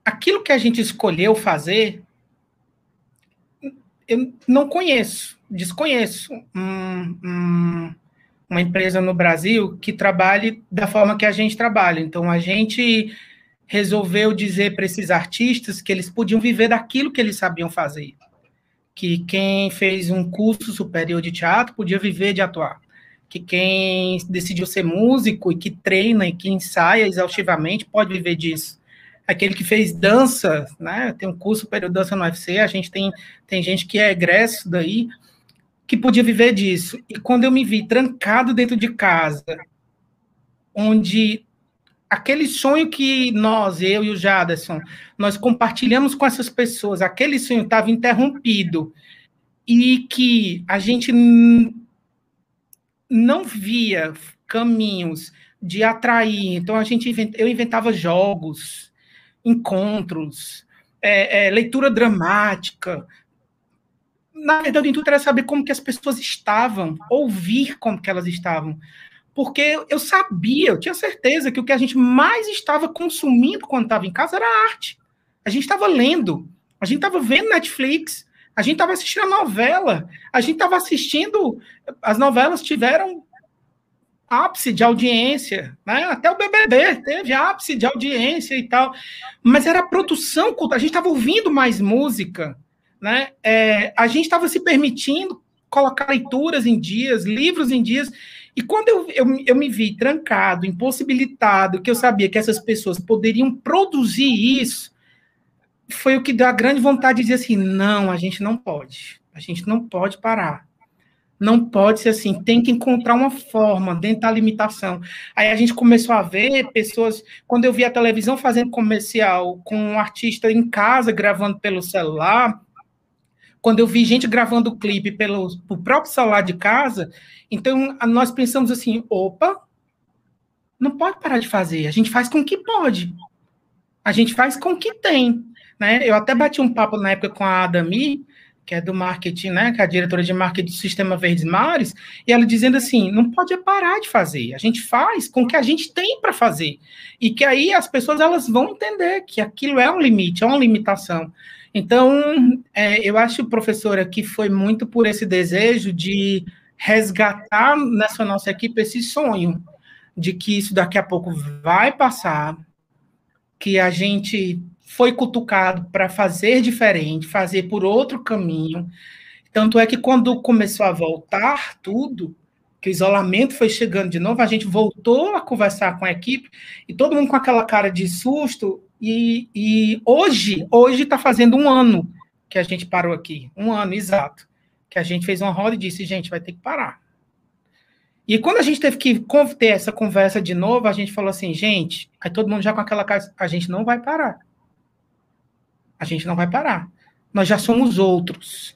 aquilo que a gente escolheu fazer. Eu não conheço, desconheço um, um, uma empresa no Brasil que trabalhe da forma que a gente trabalha. Então, a gente resolveu dizer para esses artistas que eles podiam viver daquilo que eles sabiam fazer. Que quem fez um curso superior de teatro podia viver de atuar. Que quem decidiu ser músico e que treina e que ensaia exaustivamente pode viver disso. Aquele que fez dança, né, tem um curso superior de dança no UFC, a gente tem, tem gente que é egresso daí, que podia viver disso. E quando eu me vi trancado dentro de casa, onde aquele sonho que nós, eu e o Jaderson, nós compartilhamos com essas pessoas, aquele sonho estava interrompido e que a gente não via caminhos de atrair. Então a gente eu inventava jogos, encontros, é, é, leitura dramática. Na verdade, o intuito era saber como que as pessoas estavam, ouvir como que elas estavam porque eu sabia, eu tinha certeza que o que a gente mais estava consumindo quando estava em casa era arte. A gente estava lendo, a gente estava vendo Netflix, a gente estava assistindo a novela, a gente estava assistindo. As novelas tiveram ápice de audiência, né? até o BBB teve ápice de audiência e tal, mas era produção, a gente estava ouvindo mais música, né? É, a gente estava se permitindo colocar leituras em dias, livros em dias, e quando eu, eu, eu me vi trancado, impossibilitado, que eu sabia que essas pessoas poderiam produzir isso, foi o que deu a grande vontade de dizer assim: não, a gente não pode, a gente não pode parar. Não pode ser assim, tem que encontrar uma forma dentro da limitação. Aí a gente começou a ver pessoas, quando eu vi a televisão fazendo comercial com um artista em casa gravando pelo celular, quando eu vi gente gravando o clipe pelo, próprio celular de casa, então nós pensamos assim, opa, não pode parar de fazer. A gente faz com o que pode. A gente faz com o que tem. Né? Eu até bati um papo na época com a Adami, que é do marketing, né, que é a diretora de marketing do Sistema Verdes Mares, e ela dizendo assim, não pode parar de fazer, a gente faz com o que a gente tem para fazer, e que aí as pessoas elas vão entender que aquilo é um limite, é uma limitação. Então, é, eu acho, professora, que foi muito por esse desejo de resgatar nessa nossa equipe esse sonho de que isso daqui a pouco vai passar, que a gente foi cutucado para fazer diferente, fazer por outro caminho. Tanto é que quando começou a voltar tudo, que o isolamento foi chegando de novo, a gente voltou a conversar com a equipe e todo mundo com aquela cara de susto. E, e hoje, hoje está fazendo um ano que a gente parou aqui, um ano exato, que a gente fez uma roda e disse, gente, vai ter que parar. E quando a gente teve que ter essa conversa de novo, a gente falou assim, gente, aí todo mundo já com aquela cara, a gente não vai parar a gente não vai parar. Nós já somos outros.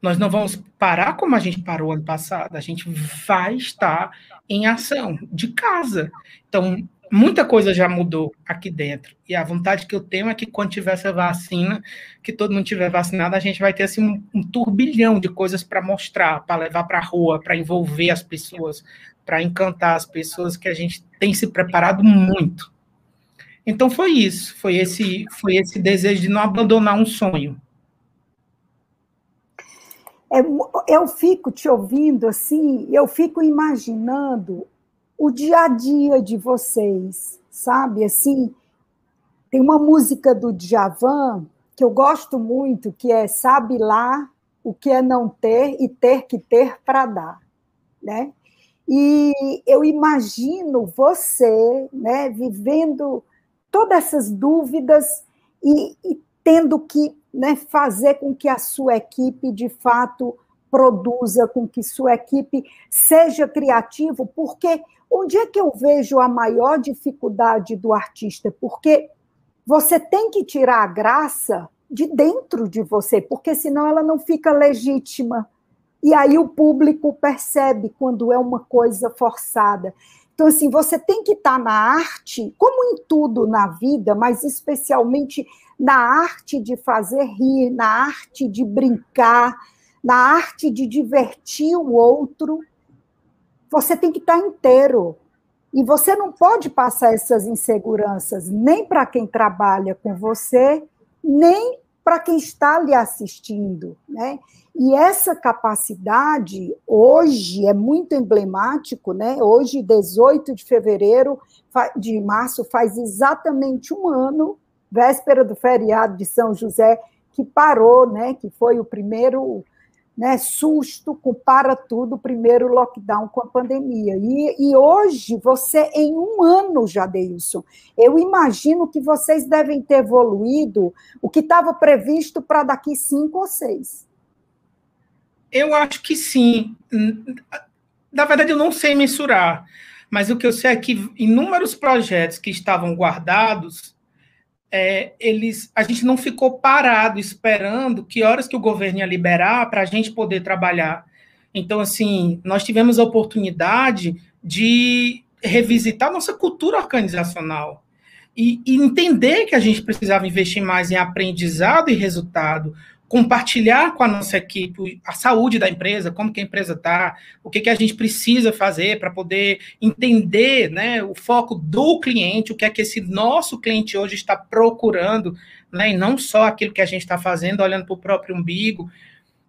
Nós não vamos parar como a gente parou ano passado. A gente vai estar em ação de casa. Então, muita coisa já mudou aqui dentro. E a vontade que eu tenho é que quando tiver essa vacina, que todo mundo tiver vacinado, a gente vai ter assim, um, um turbilhão de coisas para mostrar, para levar para a rua, para envolver as pessoas, para encantar as pessoas, que a gente tem se preparado muito. Então foi isso, foi esse, foi esse desejo de não abandonar um sonho. É, eu fico te ouvindo assim, eu fico imaginando o dia a dia de vocês, sabe? Assim, tem uma música do Djavan que eu gosto muito, que é Sabe lá o que é não ter e ter que ter para dar, né? E eu imagino você, né, vivendo todas essas dúvidas e, e tendo que né, fazer com que a sua equipe, de fato, produza, com que sua equipe seja criativo, porque onde é que eu vejo a maior dificuldade do artista? Porque você tem que tirar a graça de dentro de você, porque senão ela não fica legítima. E aí o público percebe quando é uma coisa forçada. Então, assim, você tem que estar na arte, como em tudo na vida, mas especialmente na arte de fazer rir, na arte de brincar, na arte de divertir o outro. Você tem que estar inteiro. E você não pode passar essas inseguranças nem para quem trabalha com você, nem para quem está lhe assistindo, né? E essa capacidade hoje é muito emblemático, né? Hoje, 18 de fevereiro de março, faz exatamente um ano, véspera do feriado de São José, que parou, né? Que foi o primeiro né, susto com para tudo, primeiro lockdown com a pandemia. E, e hoje, você, em um ano, Jadeilson, eu imagino que vocês devem ter evoluído o que estava previsto para daqui cinco ou seis. Eu acho que sim. Na verdade, eu não sei mensurar, mas o que eu sei é que inúmeros projetos que estavam guardados é, eles, a gente não ficou parado esperando que horas que o governo ia liberar para a gente poder trabalhar. Então, assim, nós tivemos a oportunidade de revisitar nossa cultura organizacional e, e entender que a gente precisava investir mais em aprendizado e resultado, compartilhar com a nossa equipe a saúde da empresa, como que a empresa está, o que, que a gente precisa fazer para poder entender né, o foco do cliente, o que é que esse nosso cliente hoje está procurando, né, e não só aquilo que a gente está fazendo, olhando para o próprio umbigo.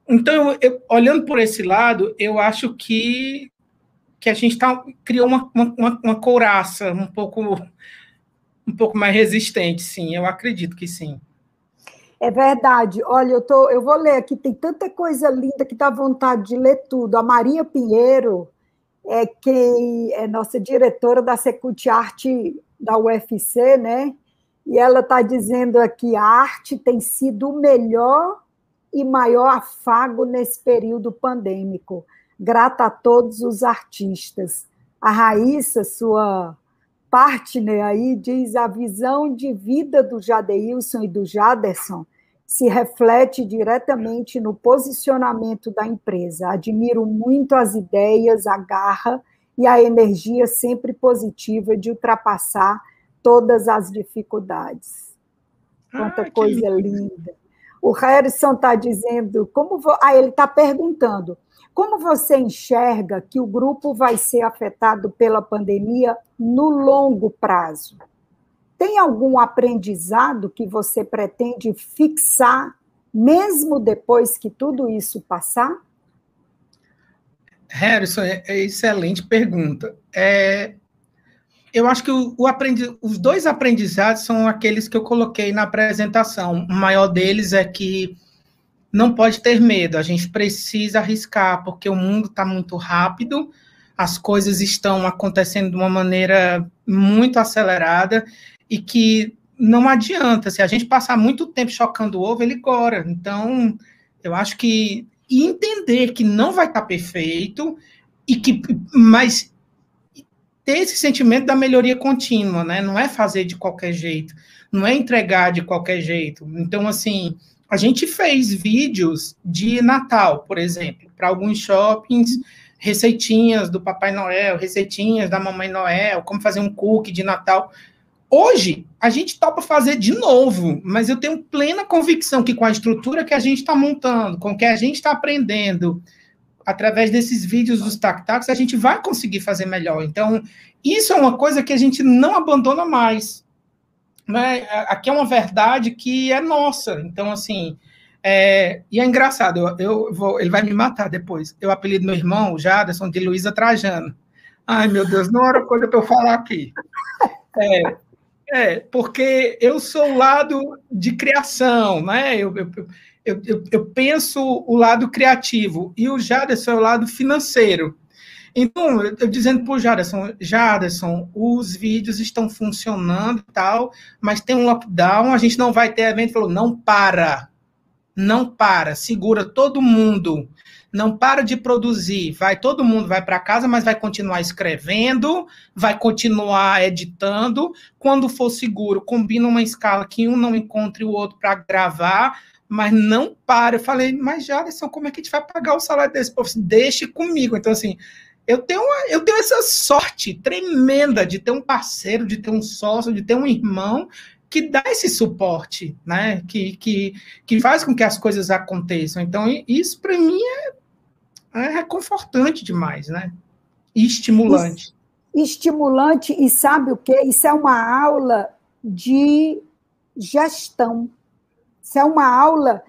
Então, eu, olhando por esse lado, eu acho que, que a gente tá, criou uma, uma, uma couraça um pouco, um pouco mais resistente, sim, eu acredito que sim. É verdade. Olha, eu, tô, eu vou ler aqui, tem tanta coisa linda que dá vontade de ler tudo. A Maria Pinheiro, é quem é nossa diretora da Secult Arte da UFC, né? E ela está dizendo aqui: a arte tem sido o melhor e maior afago nesse período pandêmico. Grata a todos os artistas. A Raíssa, sua partner aí, diz a visão de vida do Jadeilson e do Jaderson se reflete diretamente no posicionamento da empresa. Admiro muito as ideias, a garra e a energia sempre positiva de ultrapassar todas as dificuldades. Quanta ah, coisa linda. O Harrison está dizendo, como vo... ah, ele está perguntando, como você enxerga que o grupo vai ser afetado pela pandemia no longo prazo? Tem algum aprendizado que você pretende fixar, mesmo depois que tudo isso passar? Harrison, é, é excelente pergunta. É, eu acho que o, o aprendi, os dois aprendizados são aqueles que eu coloquei na apresentação. O maior deles é que não pode ter medo, a gente precisa arriscar, porque o mundo está muito rápido, as coisas estão acontecendo de uma maneira muito acelerada e que não adianta, se a gente passar muito tempo chocando o ovo, ele gora. Então, eu acho que entender que não vai estar tá perfeito e que mas ter esse sentimento da melhoria contínua, né? Não é fazer de qualquer jeito, não é entregar de qualquer jeito. Então, assim, a gente fez vídeos de Natal, por exemplo, para alguns shoppings, receitinhas do Papai Noel, receitinhas da Mamãe Noel, como fazer um cookie de Natal. Hoje, a gente topa fazer de novo, mas eu tenho plena convicção que com a estrutura que a gente está montando, com o que a gente está aprendendo, através desses vídeos dos tac-tacs, a gente vai conseguir fazer melhor. Então, isso é uma coisa que a gente não abandona mais né, aqui é uma verdade que é nossa. Então, assim, é, e é engraçado, eu, eu, vou, ele vai me matar depois. Eu apelido meu irmão, Jaderson, de Luísa Trajano. Ai, meu Deus, não era coisa para eu falar aqui. É, é, porque eu sou o lado de criação, né? Eu, eu, eu, eu, eu penso o lado criativo, e o Jaderson é o lado financeiro. Então, eu dizendo para o Jaderson, Jaderson, os vídeos estão funcionando e tal, mas tem um lockdown, a gente não vai ter evento. Ele falou, não para, não para, segura todo mundo, não para de produzir, vai, todo mundo vai para casa, mas vai continuar escrevendo, vai continuar editando, quando for seguro, combina uma escala que um não encontre o outro para gravar, mas não para. Eu falei, mas Jaderson, como é que a gente vai pagar o salário desse povo? Deixe comigo. Então, assim, eu tenho, uma, eu tenho essa sorte tremenda de ter um parceiro, de ter um sócio, de ter um irmão que dá esse suporte, né? Que, que, que faz com que as coisas aconteçam. Então, isso para mim é, é reconfortante demais, né? E estimulante. Estimulante, e sabe o que? Isso é uma aula de gestão. Isso é uma aula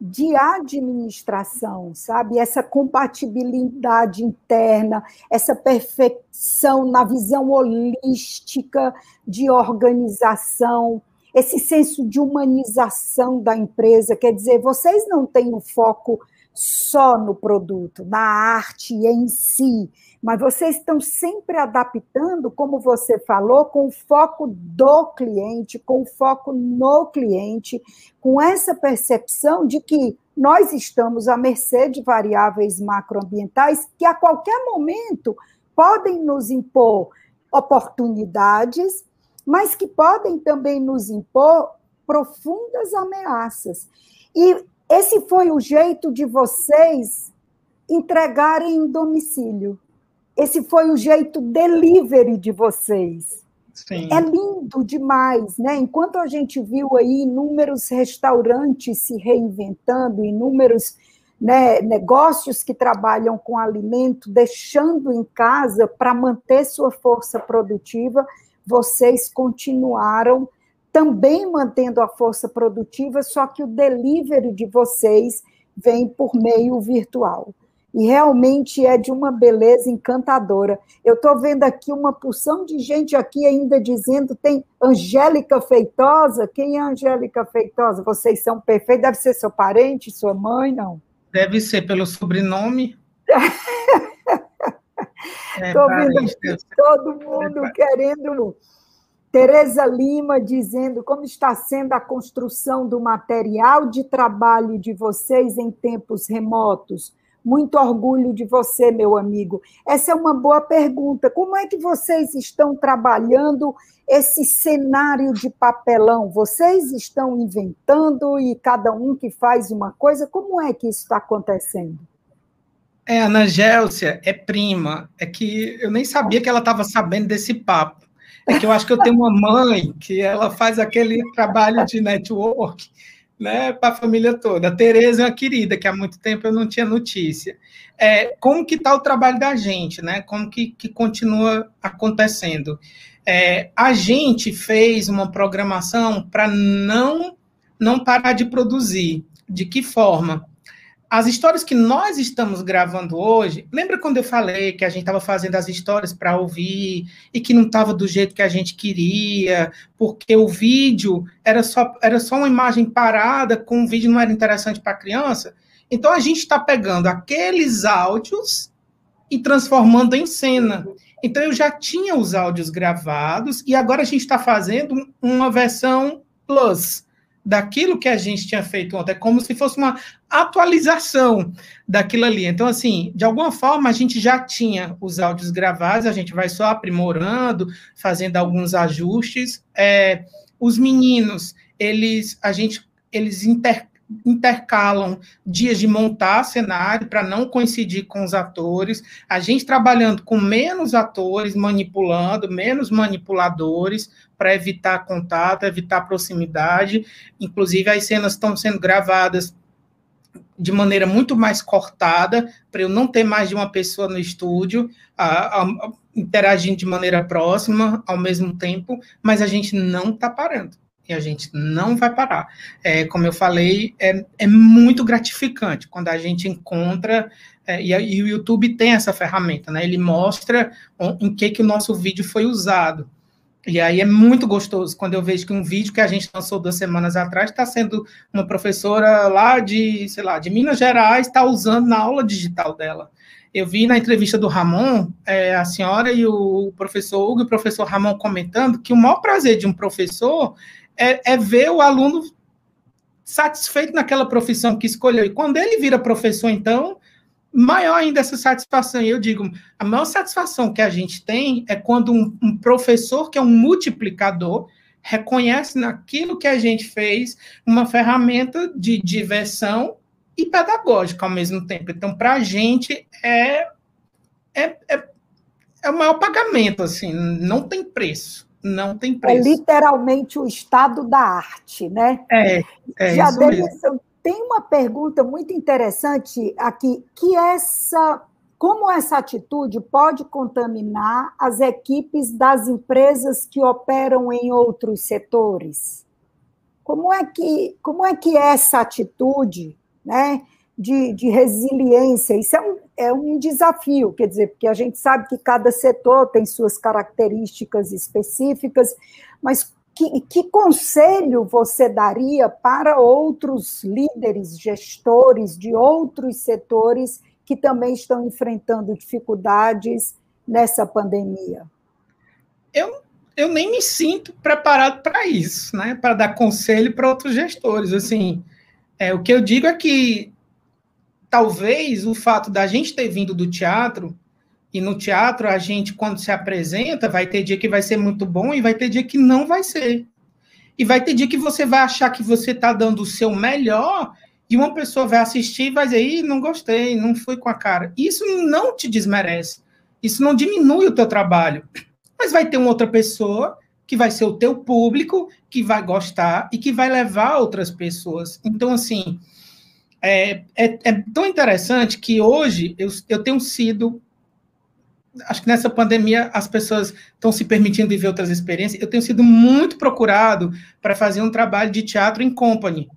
de administração, sabe? Essa compatibilidade interna, essa perfeição na visão holística de organização, esse senso de humanização da empresa. Quer dizer, vocês não têm o foco só no produto, na arte em si, mas vocês estão sempre adaptando, como você falou, com o foco do cliente, com o foco no cliente, com essa percepção de que nós estamos à mercê de variáveis macroambientais que a qualquer momento podem nos impor oportunidades, mas que podem também nos impor profundas ameaças. E esse foi o jeito de vocês entregarem em domicílio. Esse foi o jeito delivery de vocês. Sim. É lindo demais, né? Enquanto a gente viu aí inúmeros restaurantes se reinventando, inúmeros né, negócios que trabalham com alimento, deixando em casa para manter sua força produtiva, vocês continuaram também mantendo a força produtiva, só que o delivery de vocês vem por meio virtual e realmente é de uma beleza encantadora. Eu estou vendo aqui uma porção de gente aqui ainda dizendo, tem Angélica Feitosa, quem é Angélica Feitosa? Vocês são perfeitos, deve ser seu parente, sua mãe, não? Deve ser pelo sobrenome. Estou <laughs> é, vendo aqui todo mundo é, querendo... Tereza Lima dizendo como está sendo a construção do material de trabalho de vocês em tempos remotos muito orgulho de você, meu amigo. Essa é uma boa pergunta. Como é que vocês estão trabalhando esse cenário de papelão? Vocês estão inventando e cada um que faz uma coisa? Como é que isso está acontecendo? É, Ana Gélcia é prima. É que eu nem sabia que ela estava sabendo desse papo. É que eu acho que eu tenho uma mãe que ela faz aquele trabalho de network né, para a família toda. A Tereza é uma querida, que há muito tempo eu não tinha notícia. É, como que está o trabalho da gente, né? Como que, que continua acontecendo? É, a gente fez uma programação para não, não parar de produzir. De que forma? As histórias que nós estamos gravando hoje, lembra quando eu falei que a gente estava fazendo as histórias para ouvir e que não estava do jeito que a gente queria, porque o vídeo era só, era só uma imagem parada, com o vídeo não era interessante para a criança? Então a gente está pegando aqueles áudios e transformando em cena. Então eu já tinha os áudios gravados e agora a gente está fazendo uma versão plus daquilo que a gente tinha feito ontem, é como se fosse uma atualização daquilo ali. Então, assim, de alguma forma a gente já tinha os áudios gravados, a gente vai só aprimorando, fazendo alguns ajustes. É, os meninos, eles, a gente, eles inter, intercalam dias de montar cenário para não coincidir com os atores, a gente trabalhando com menos atores manipulando, menos manipuladores para evitar contato, evitar proximidade. Inclusive as cenas estão sendo gravadas de maneira muito mais cortada, para eu não ter mais de uma pessoa no estúdio, a, a, interagindo de maneira próxima ao mesmo tempo, mas a gente não está parando e a gente não vai parar. É, como eu falei, é, é muito gratificante quando a gente encontra, é, e, e, o YouTube tem essa ferramenta, né? Ele mostra em que, que o nosso vídeo foi usado. E aí é muito gostoso quando eu vejo que um vídeo que a gente lançou duas semanas atrás está sendo uma professora lá de, sei lá, de Minas Gerais, está usando na aula digital dela. Eu vi na entrevista do Ramon, é, a senhora e o professor Hugo e o professor Ramon comentando que o maior prazer de um professor é, é ver o aluno satisfeito naquela profissão que escolheu. E quando ele vira professor, então, maior ainda essa satisfação. Eu digo, a maior satisfação que a gente tem é quando um, um, professor que é um multiplicador reconhece naquilo que a gente fez uma ferramenta de diversão e pedagógica ao mesmo tempo. Então, para a gente é, é, é, é o maior pagamento, assim, não tem preço não tem é preço. É literalmente o estado da arte, né? É, é Já isso mesmo. Tem uma pergunta muito interessante aqui, que essa, como essa atitude pode contaminar as equipes das empresas que operam em outros setores? Como é que, como é que essa atitude, né, de, de resiliência, isso é um, é um desafio, quer dizer, porque a gente sabe que cada setor tem suas características específicas, mas que, que conselho você daria para outros líderes, gestores de outros setores que também estão enfrentando dificuldades nessa pandemia? Eu, eu nem me sinto preparado para isso, né? Para dar conselho para outros gestores. Assim, é, o que eu digo é que talvez o fato da gente ter vindo do teatro, e no teatro a gente, quando se apresenta, vai ter dia que vai ser muito bom e vai ter dia que não vai ser. E vai ter dia que você vai achar que você está dando o seu melhor e uma pessoa vai assistir e vai dizer, Ih, não gostei, não fui com a cara. Isso não te desmerece. Isso não diminui o teu trabalho. Mas vai ter uma outra pessoa que vai ser o teu público, que vai gostar e que vai levar outras pessoas. Então, assim, é, é, é, tão interessante que hoje eu, eu tenho sido. Acho que nessa pandemia as pessoas estão se permitindo viver outras experiências. Eu tenho sido muito procurado para fazer um trabalho de teatro em company,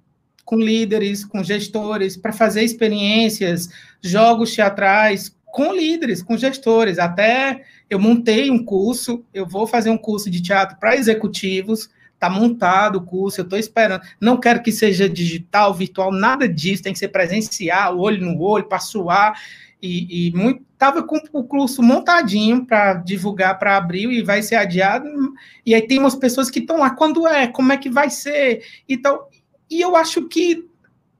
com líderes, com gestores, para fazer experiências, jogos teatrais com líderes, com gestores. Até eu montei um curso, eu vou fazer um curso de teatro para executivos Está montado o curso, eu estou esperando. Não quero que seja digital, virtual, nada disso, tem que ser presencial, olho no olho, para suar. E, e muito estava com o curso montadinho para divulgar para abril e vai ser adiado. E aí tem umas pessoas que estão lá, quando é, como é que vai ser? Então, e eu acho que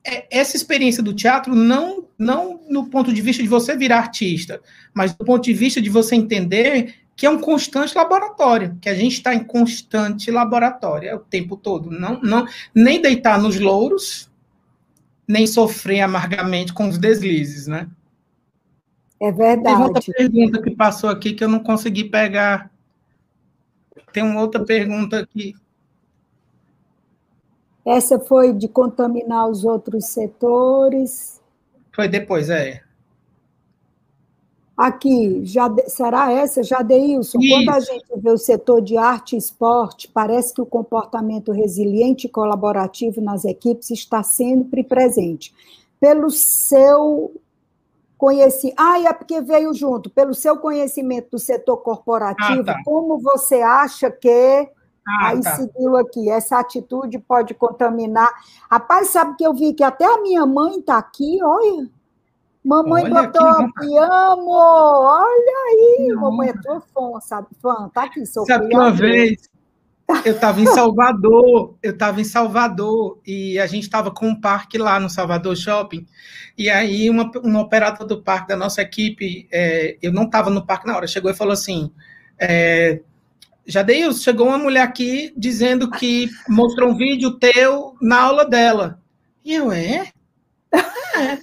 é, essa experiência do teatro não não no ponto de vista de você virar artista, mas do ponto de vista de você entender que é um constante laboratório, que a gente está em constante laboratório o tempo todo. Não, não, nem deitar nos louros, nem sofrer amargamente com os deslizes, né? É verdade. Tem outra pergunta que passou aqui que eu não consegui pegar. Tem uma outra pergunta aqui. Essa foi de contaminar os outros setores. Foi depois, é. Aqui, já, será essa, Jadeilson? Isso. Quando a gente vê o setor de arte e esporte, parece que o comportamento resiliente e colaborativo nas equipes está sempre presente. Pelo seu conhecimento. Ah, é porque veio junto. Pelo seu conhecimento do setor corporativo, ah, tá. como você acha que. Ah, aí tá. seguiu aqui, essa atitude pode contaminar. Rapaz, sabe que eu vi que até a minha mãe está aqui, olha. Mamãe olha botou aqui, amo, olha aí, mamãe é tua fã, sabe? Fã, tá aqui, sou Sabe que uma vez eu estava em Salvador, eu estava em Salvador e a gente estava com um parque lá no Salvador Shopping. E aí, uma, uma operadora do parque da nossa equipe, é, eu não estava no parque na hora, chegou e falou assim: é, Jadeil, chegou uma mulher aqui dizendo que mostrou um vídeo teu na aula dela. E eu, é? É,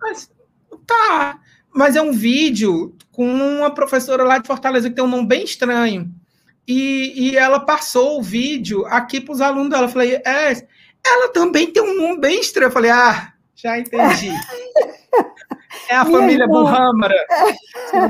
mas tá. Mas é um vídeo com uma professora lá de Fortaleza que tem um nome bem estranho. E, e ela passou o vídeo aqui para os alunos dela. Eu falei, é, ela também tem um nome bem estranho. Eu falei, ah, já entendi. <laughs> É a Minha família irmã. Buhamara,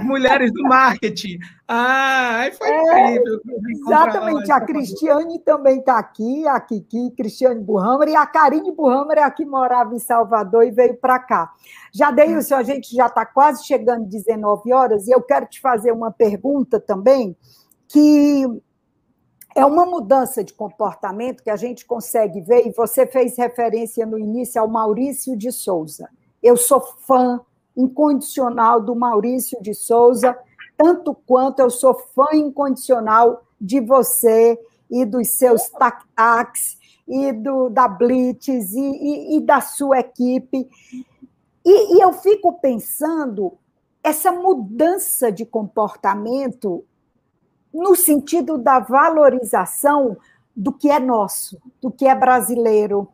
mulheres do marketing. Ah, aí foi é, incrível. Exatamente, a Cristiane também está aqui, a Kiki, Cristiane Buhamara, e a Karine Buhamara é a que morava em Salvador e veio para cá. Já dei o seu, a gente já está quase chegando 19 horas, e eu quero te fazer uma pergunta também, que é uma mudança de comportamento que a gente consegue ver, e você fez referência no início ao Maurício de Souza. Eu sou fã incondicional do Maurício de Souza, tanto quanto eu sou fã incondicional de você e dos seus tac-tacs e do, da Blitz e, e, e da sua equipe. E, e eu fico pensando, essa mudança de comportamento no sentido da valorização do que é nosso, do que é brasileiro.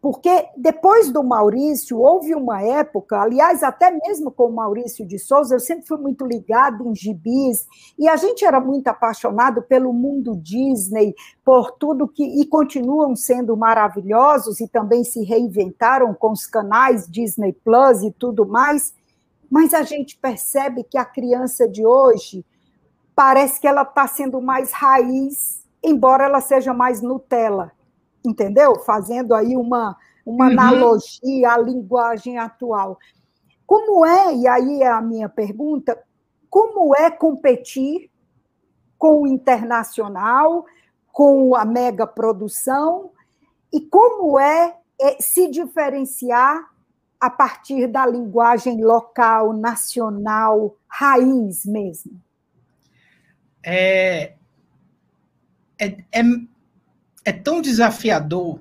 Porque depois do Maurício, houve uma época, aliás, até mesmo com o Maurício de Souza, eu sempre fui muito ligado em gibis, e a gente era muito apaixonado pelo mundo Disney, por tudo que. e continuam sendo maravilhosos, e também se reinventaram com os canais Disney Plus e tudo mais, mas a gente percebe que a criança de hoje parece que ela está sendo mais raiz, embora ela seja mais Nutella, entendeu? Fazendo aí uma, uma uhum. analogia à linguagem atual. Como é, e aí é a minha pergunta, como é competir com o internacional, com a mega produção, e como é, é se diferenciar a partir da linguagem local, nacional, raiz mesmo? é, é, é, é tão desafiador,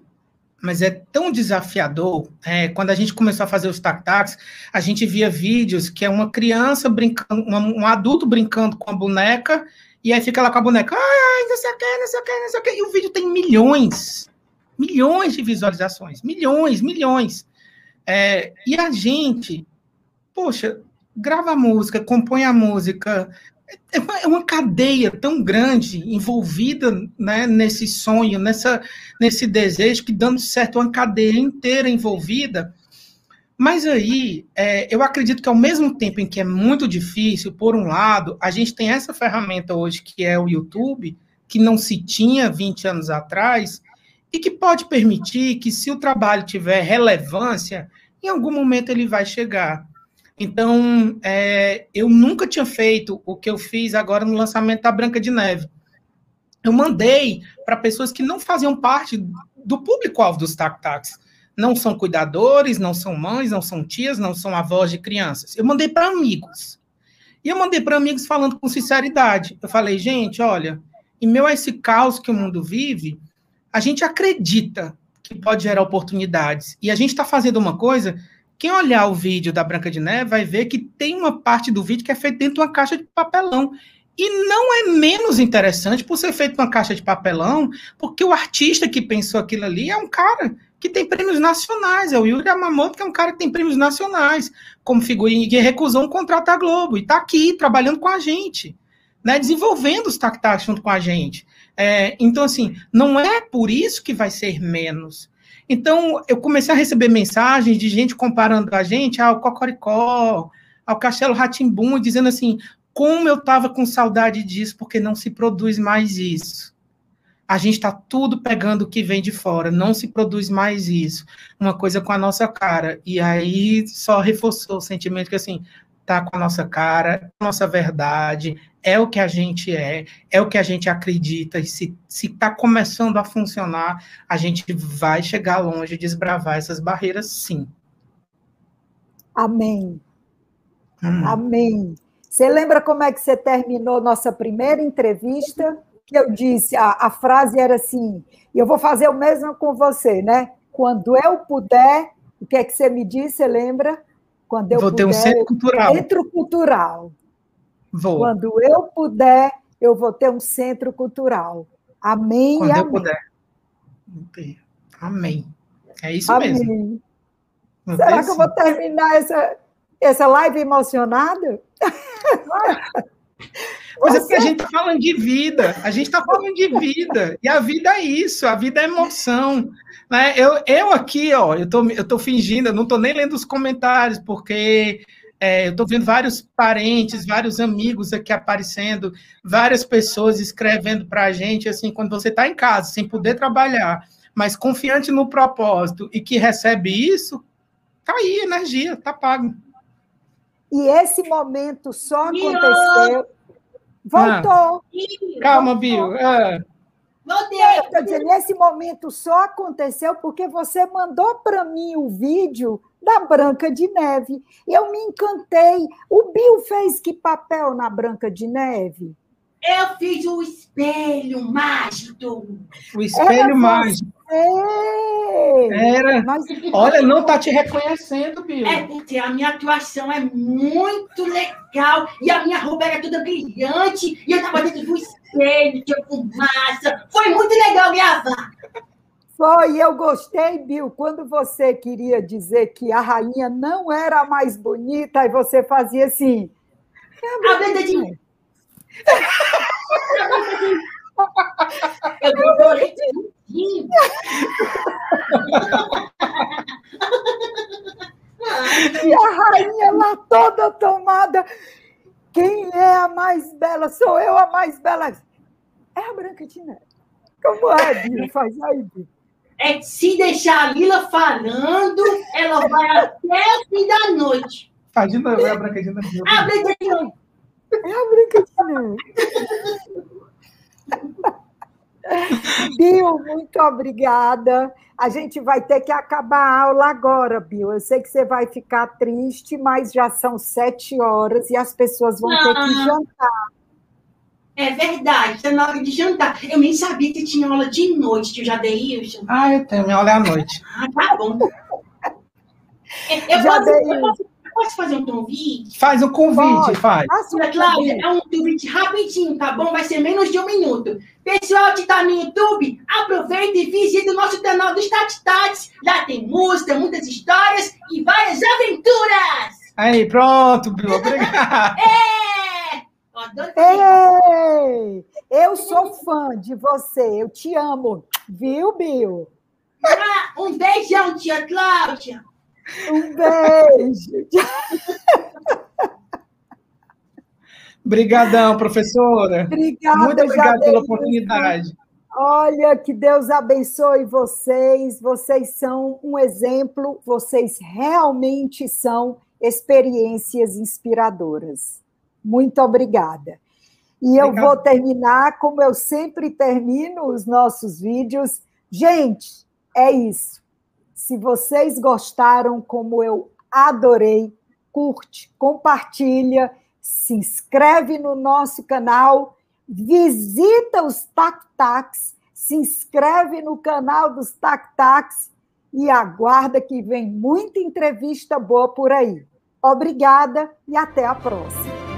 mas é tão desafiador. É, quando a gente começou a fazer os tac-tacs, a gente via vídeos que é uma criança brincando, uma, um adulto brincando com a boneca, e aí fica lá com a boneca, ai, não sei o que, não sei o que, não sei o que, e o vídeo tem milhões, milhões de visualizações, milhões, milhões. É, e a gente, poxa, grava a música, compõe a música, é uma, é uma cadeia tão grande envolvida né, nesse sonho, nessa, nesse desejo, que dando certo uma cadeia inteira envolvida. Mas aí, é, eu acredito que ao mesmo tempo em que é muito difícil, por um lado, a gente tem essa ferramenta hoje que é o YouTube, que não se tinha 20 anos atrás, e que pode permitir que, se o trabalho tiver relevância, em algum momento ele vai chegar. Então, é, eu nunca tinha feito o que eu fiz agora no lançamento da Branca de Neve. Eu mandei para pessoas que não faziam parte do público-alvo dos tac-tacs. Não são cuidadores, não são mães, não são tias, não são avós de crianças. Eu mandei para amigos. E eu mandei para amigos falando com sinceridade. Eu falei, gente, olha, em meio a esse caos que o mundo vive, a gente acredita que pode gerar oportunidades. E a gente está fazendo uma coisa quem olhar o vídeo da Branca de Neve vai ver que tem uma parte do vídeo que é feita dentro de uma caixa de papelão. E não é menos interessante por ser feito uma caixa de papelão, porque o artista que pensou aquilo ali é um cara que tem prêmios nacionais. É o Yuri Yamamoto, que é um cara que tem prêmios nacionais, como figurinha, que recusou um contrato à Globo, e está aqui, trabalhando com a gente, né, desenvolvendo os tac junto com a gente. É, então, assim, não é por isso que vai ser menos. Então, eu comecei a receber mensagens de gente comparando a gente ao Cocoricó, ao Castelo Ratimbum, dizendo assim, como eu estava com saudade disso, porque não se produz mais isso a gente está tudo pegando o que vem de fora, não se produz mais isso, uma coisa com a nossa cara. E aí só reforçou o sentimento que assim, tá com a nossa cara, nossa verdade, é o que a gente é, é o que a gente acredita, e se está começando a funcionar, a gente vai chegar longe, desbravar essas barreiras, sim. Amém. Hum. Amém. Você lembra como é que você terminou nossa primeira entrevista? que eu disse, a, a frase era assim, e eu vou fazer o mesmo com você, né? Quando eu puder, o que é que você me disse, você lembra? Quando eu vou puder, ter um centro cultural. Centro cultural. Vou. Quando eu puder, eu vou ter um centro cultural. Amém Quando eu amém. puder. Amém. É isso amém. mesmo. Será que eu vou terminar essa, essa live emocionada? <laughs> Mas é porque a gente está falando de vida, a gente está falando de vida, e a vida é isso, a vida é emoção. Né? Eu, eu aqui, ó, eu tô, eu tô fingindo, eu não estou nem lendo os comentários, porque é, eu estou vendo vários parentes, vários amigos aqui aparecendo, várias pessoas escrevendo para a gente, assim, quando você está em casa, sem poder trabalhar, mas confiante no propósito e que recebe isso, tá aí, energia, tá pago. E esse momento só aconteceu. Voltou. Ah. Calma, Bill. Ah. Voltei. Estou dizendo, esse momento só aconteceu porque você mandou para mim o vídeo da Branca de Neve. Eu me encantei. O Bill fez que papel na Branca de Neve? Eu fiz o espelho mágico. O espelho Era mágico. Era. Mas, Olha, não está te reconhecendo, Bill. É porque a minha atuação é muito legal e a minha roupa era toda brilhante e eu estava dentro do espelho, tinha fumaça. Foi muito legal gravar. Foi, eu gostei, Bill, quando você queria dizer que a rainha não era a mais bonita, e você fazia assim. É a verdade. <laughs> Eu adorei <laughs> e a rainha lá toda tomada. Quem é a mais bela? Sou eu a mais bela. É a Branca de Neve. Como é, Bia? Faz aí, Bia. É se deixar a Lila falando, ela vai até o fim da noite. Novo, é a Branca de Neve. A Branca de Neve. É a Branca de Neve. Bill, muito obrigada. A gente vai ter que acabar a aula agora, Bill. Eu sei que você vai ficar triste, mas já são sete horas e as pessoas vão ter que jantar. É verdade, está na hora de jantar. Eu nem sabia que tinha aula de noite, que eu já dei isso. Ah, eu tenho minha aula à noite. Ah, tá bom. Eu, já posso, eu posso Posso fazer um convite? Faz um convite, Pode. faz. Cláudia, é um convite rapidinho, tá bom? Vai ser menos de um minuto. Pessoal que tá no YouTube, aproveita e visita o nosso canal do Statats. Lá tem música, muitas histórias e várias aventuras. Aí, pronto, Bill. Obrigado. é! <laughs> Ei! Eu sou fã de você. Eu te amo. Viu, Bill? Ah, um beijão, tia Cláudia. Um beijo. Obrigadão, professora. Obrigada, Muito obrigada pela oportunidade. Olha, que Deus abençoe vocês. Vocês são um exemplo, vocês realmente são experiências inspiradoras. Muito obrigada. E eu vou terminar como eu sempre termino os nossos vídeos. Gente, é isso. Se vocês gostaram, como eu adorei, curte, compartilha, se inscreve no nosso canal, visita os Tac Tacs, se inscreve no canal dos Tac Tacs e aguarda que vem muita entrevista boa por aí. Obrigada e até a próxima.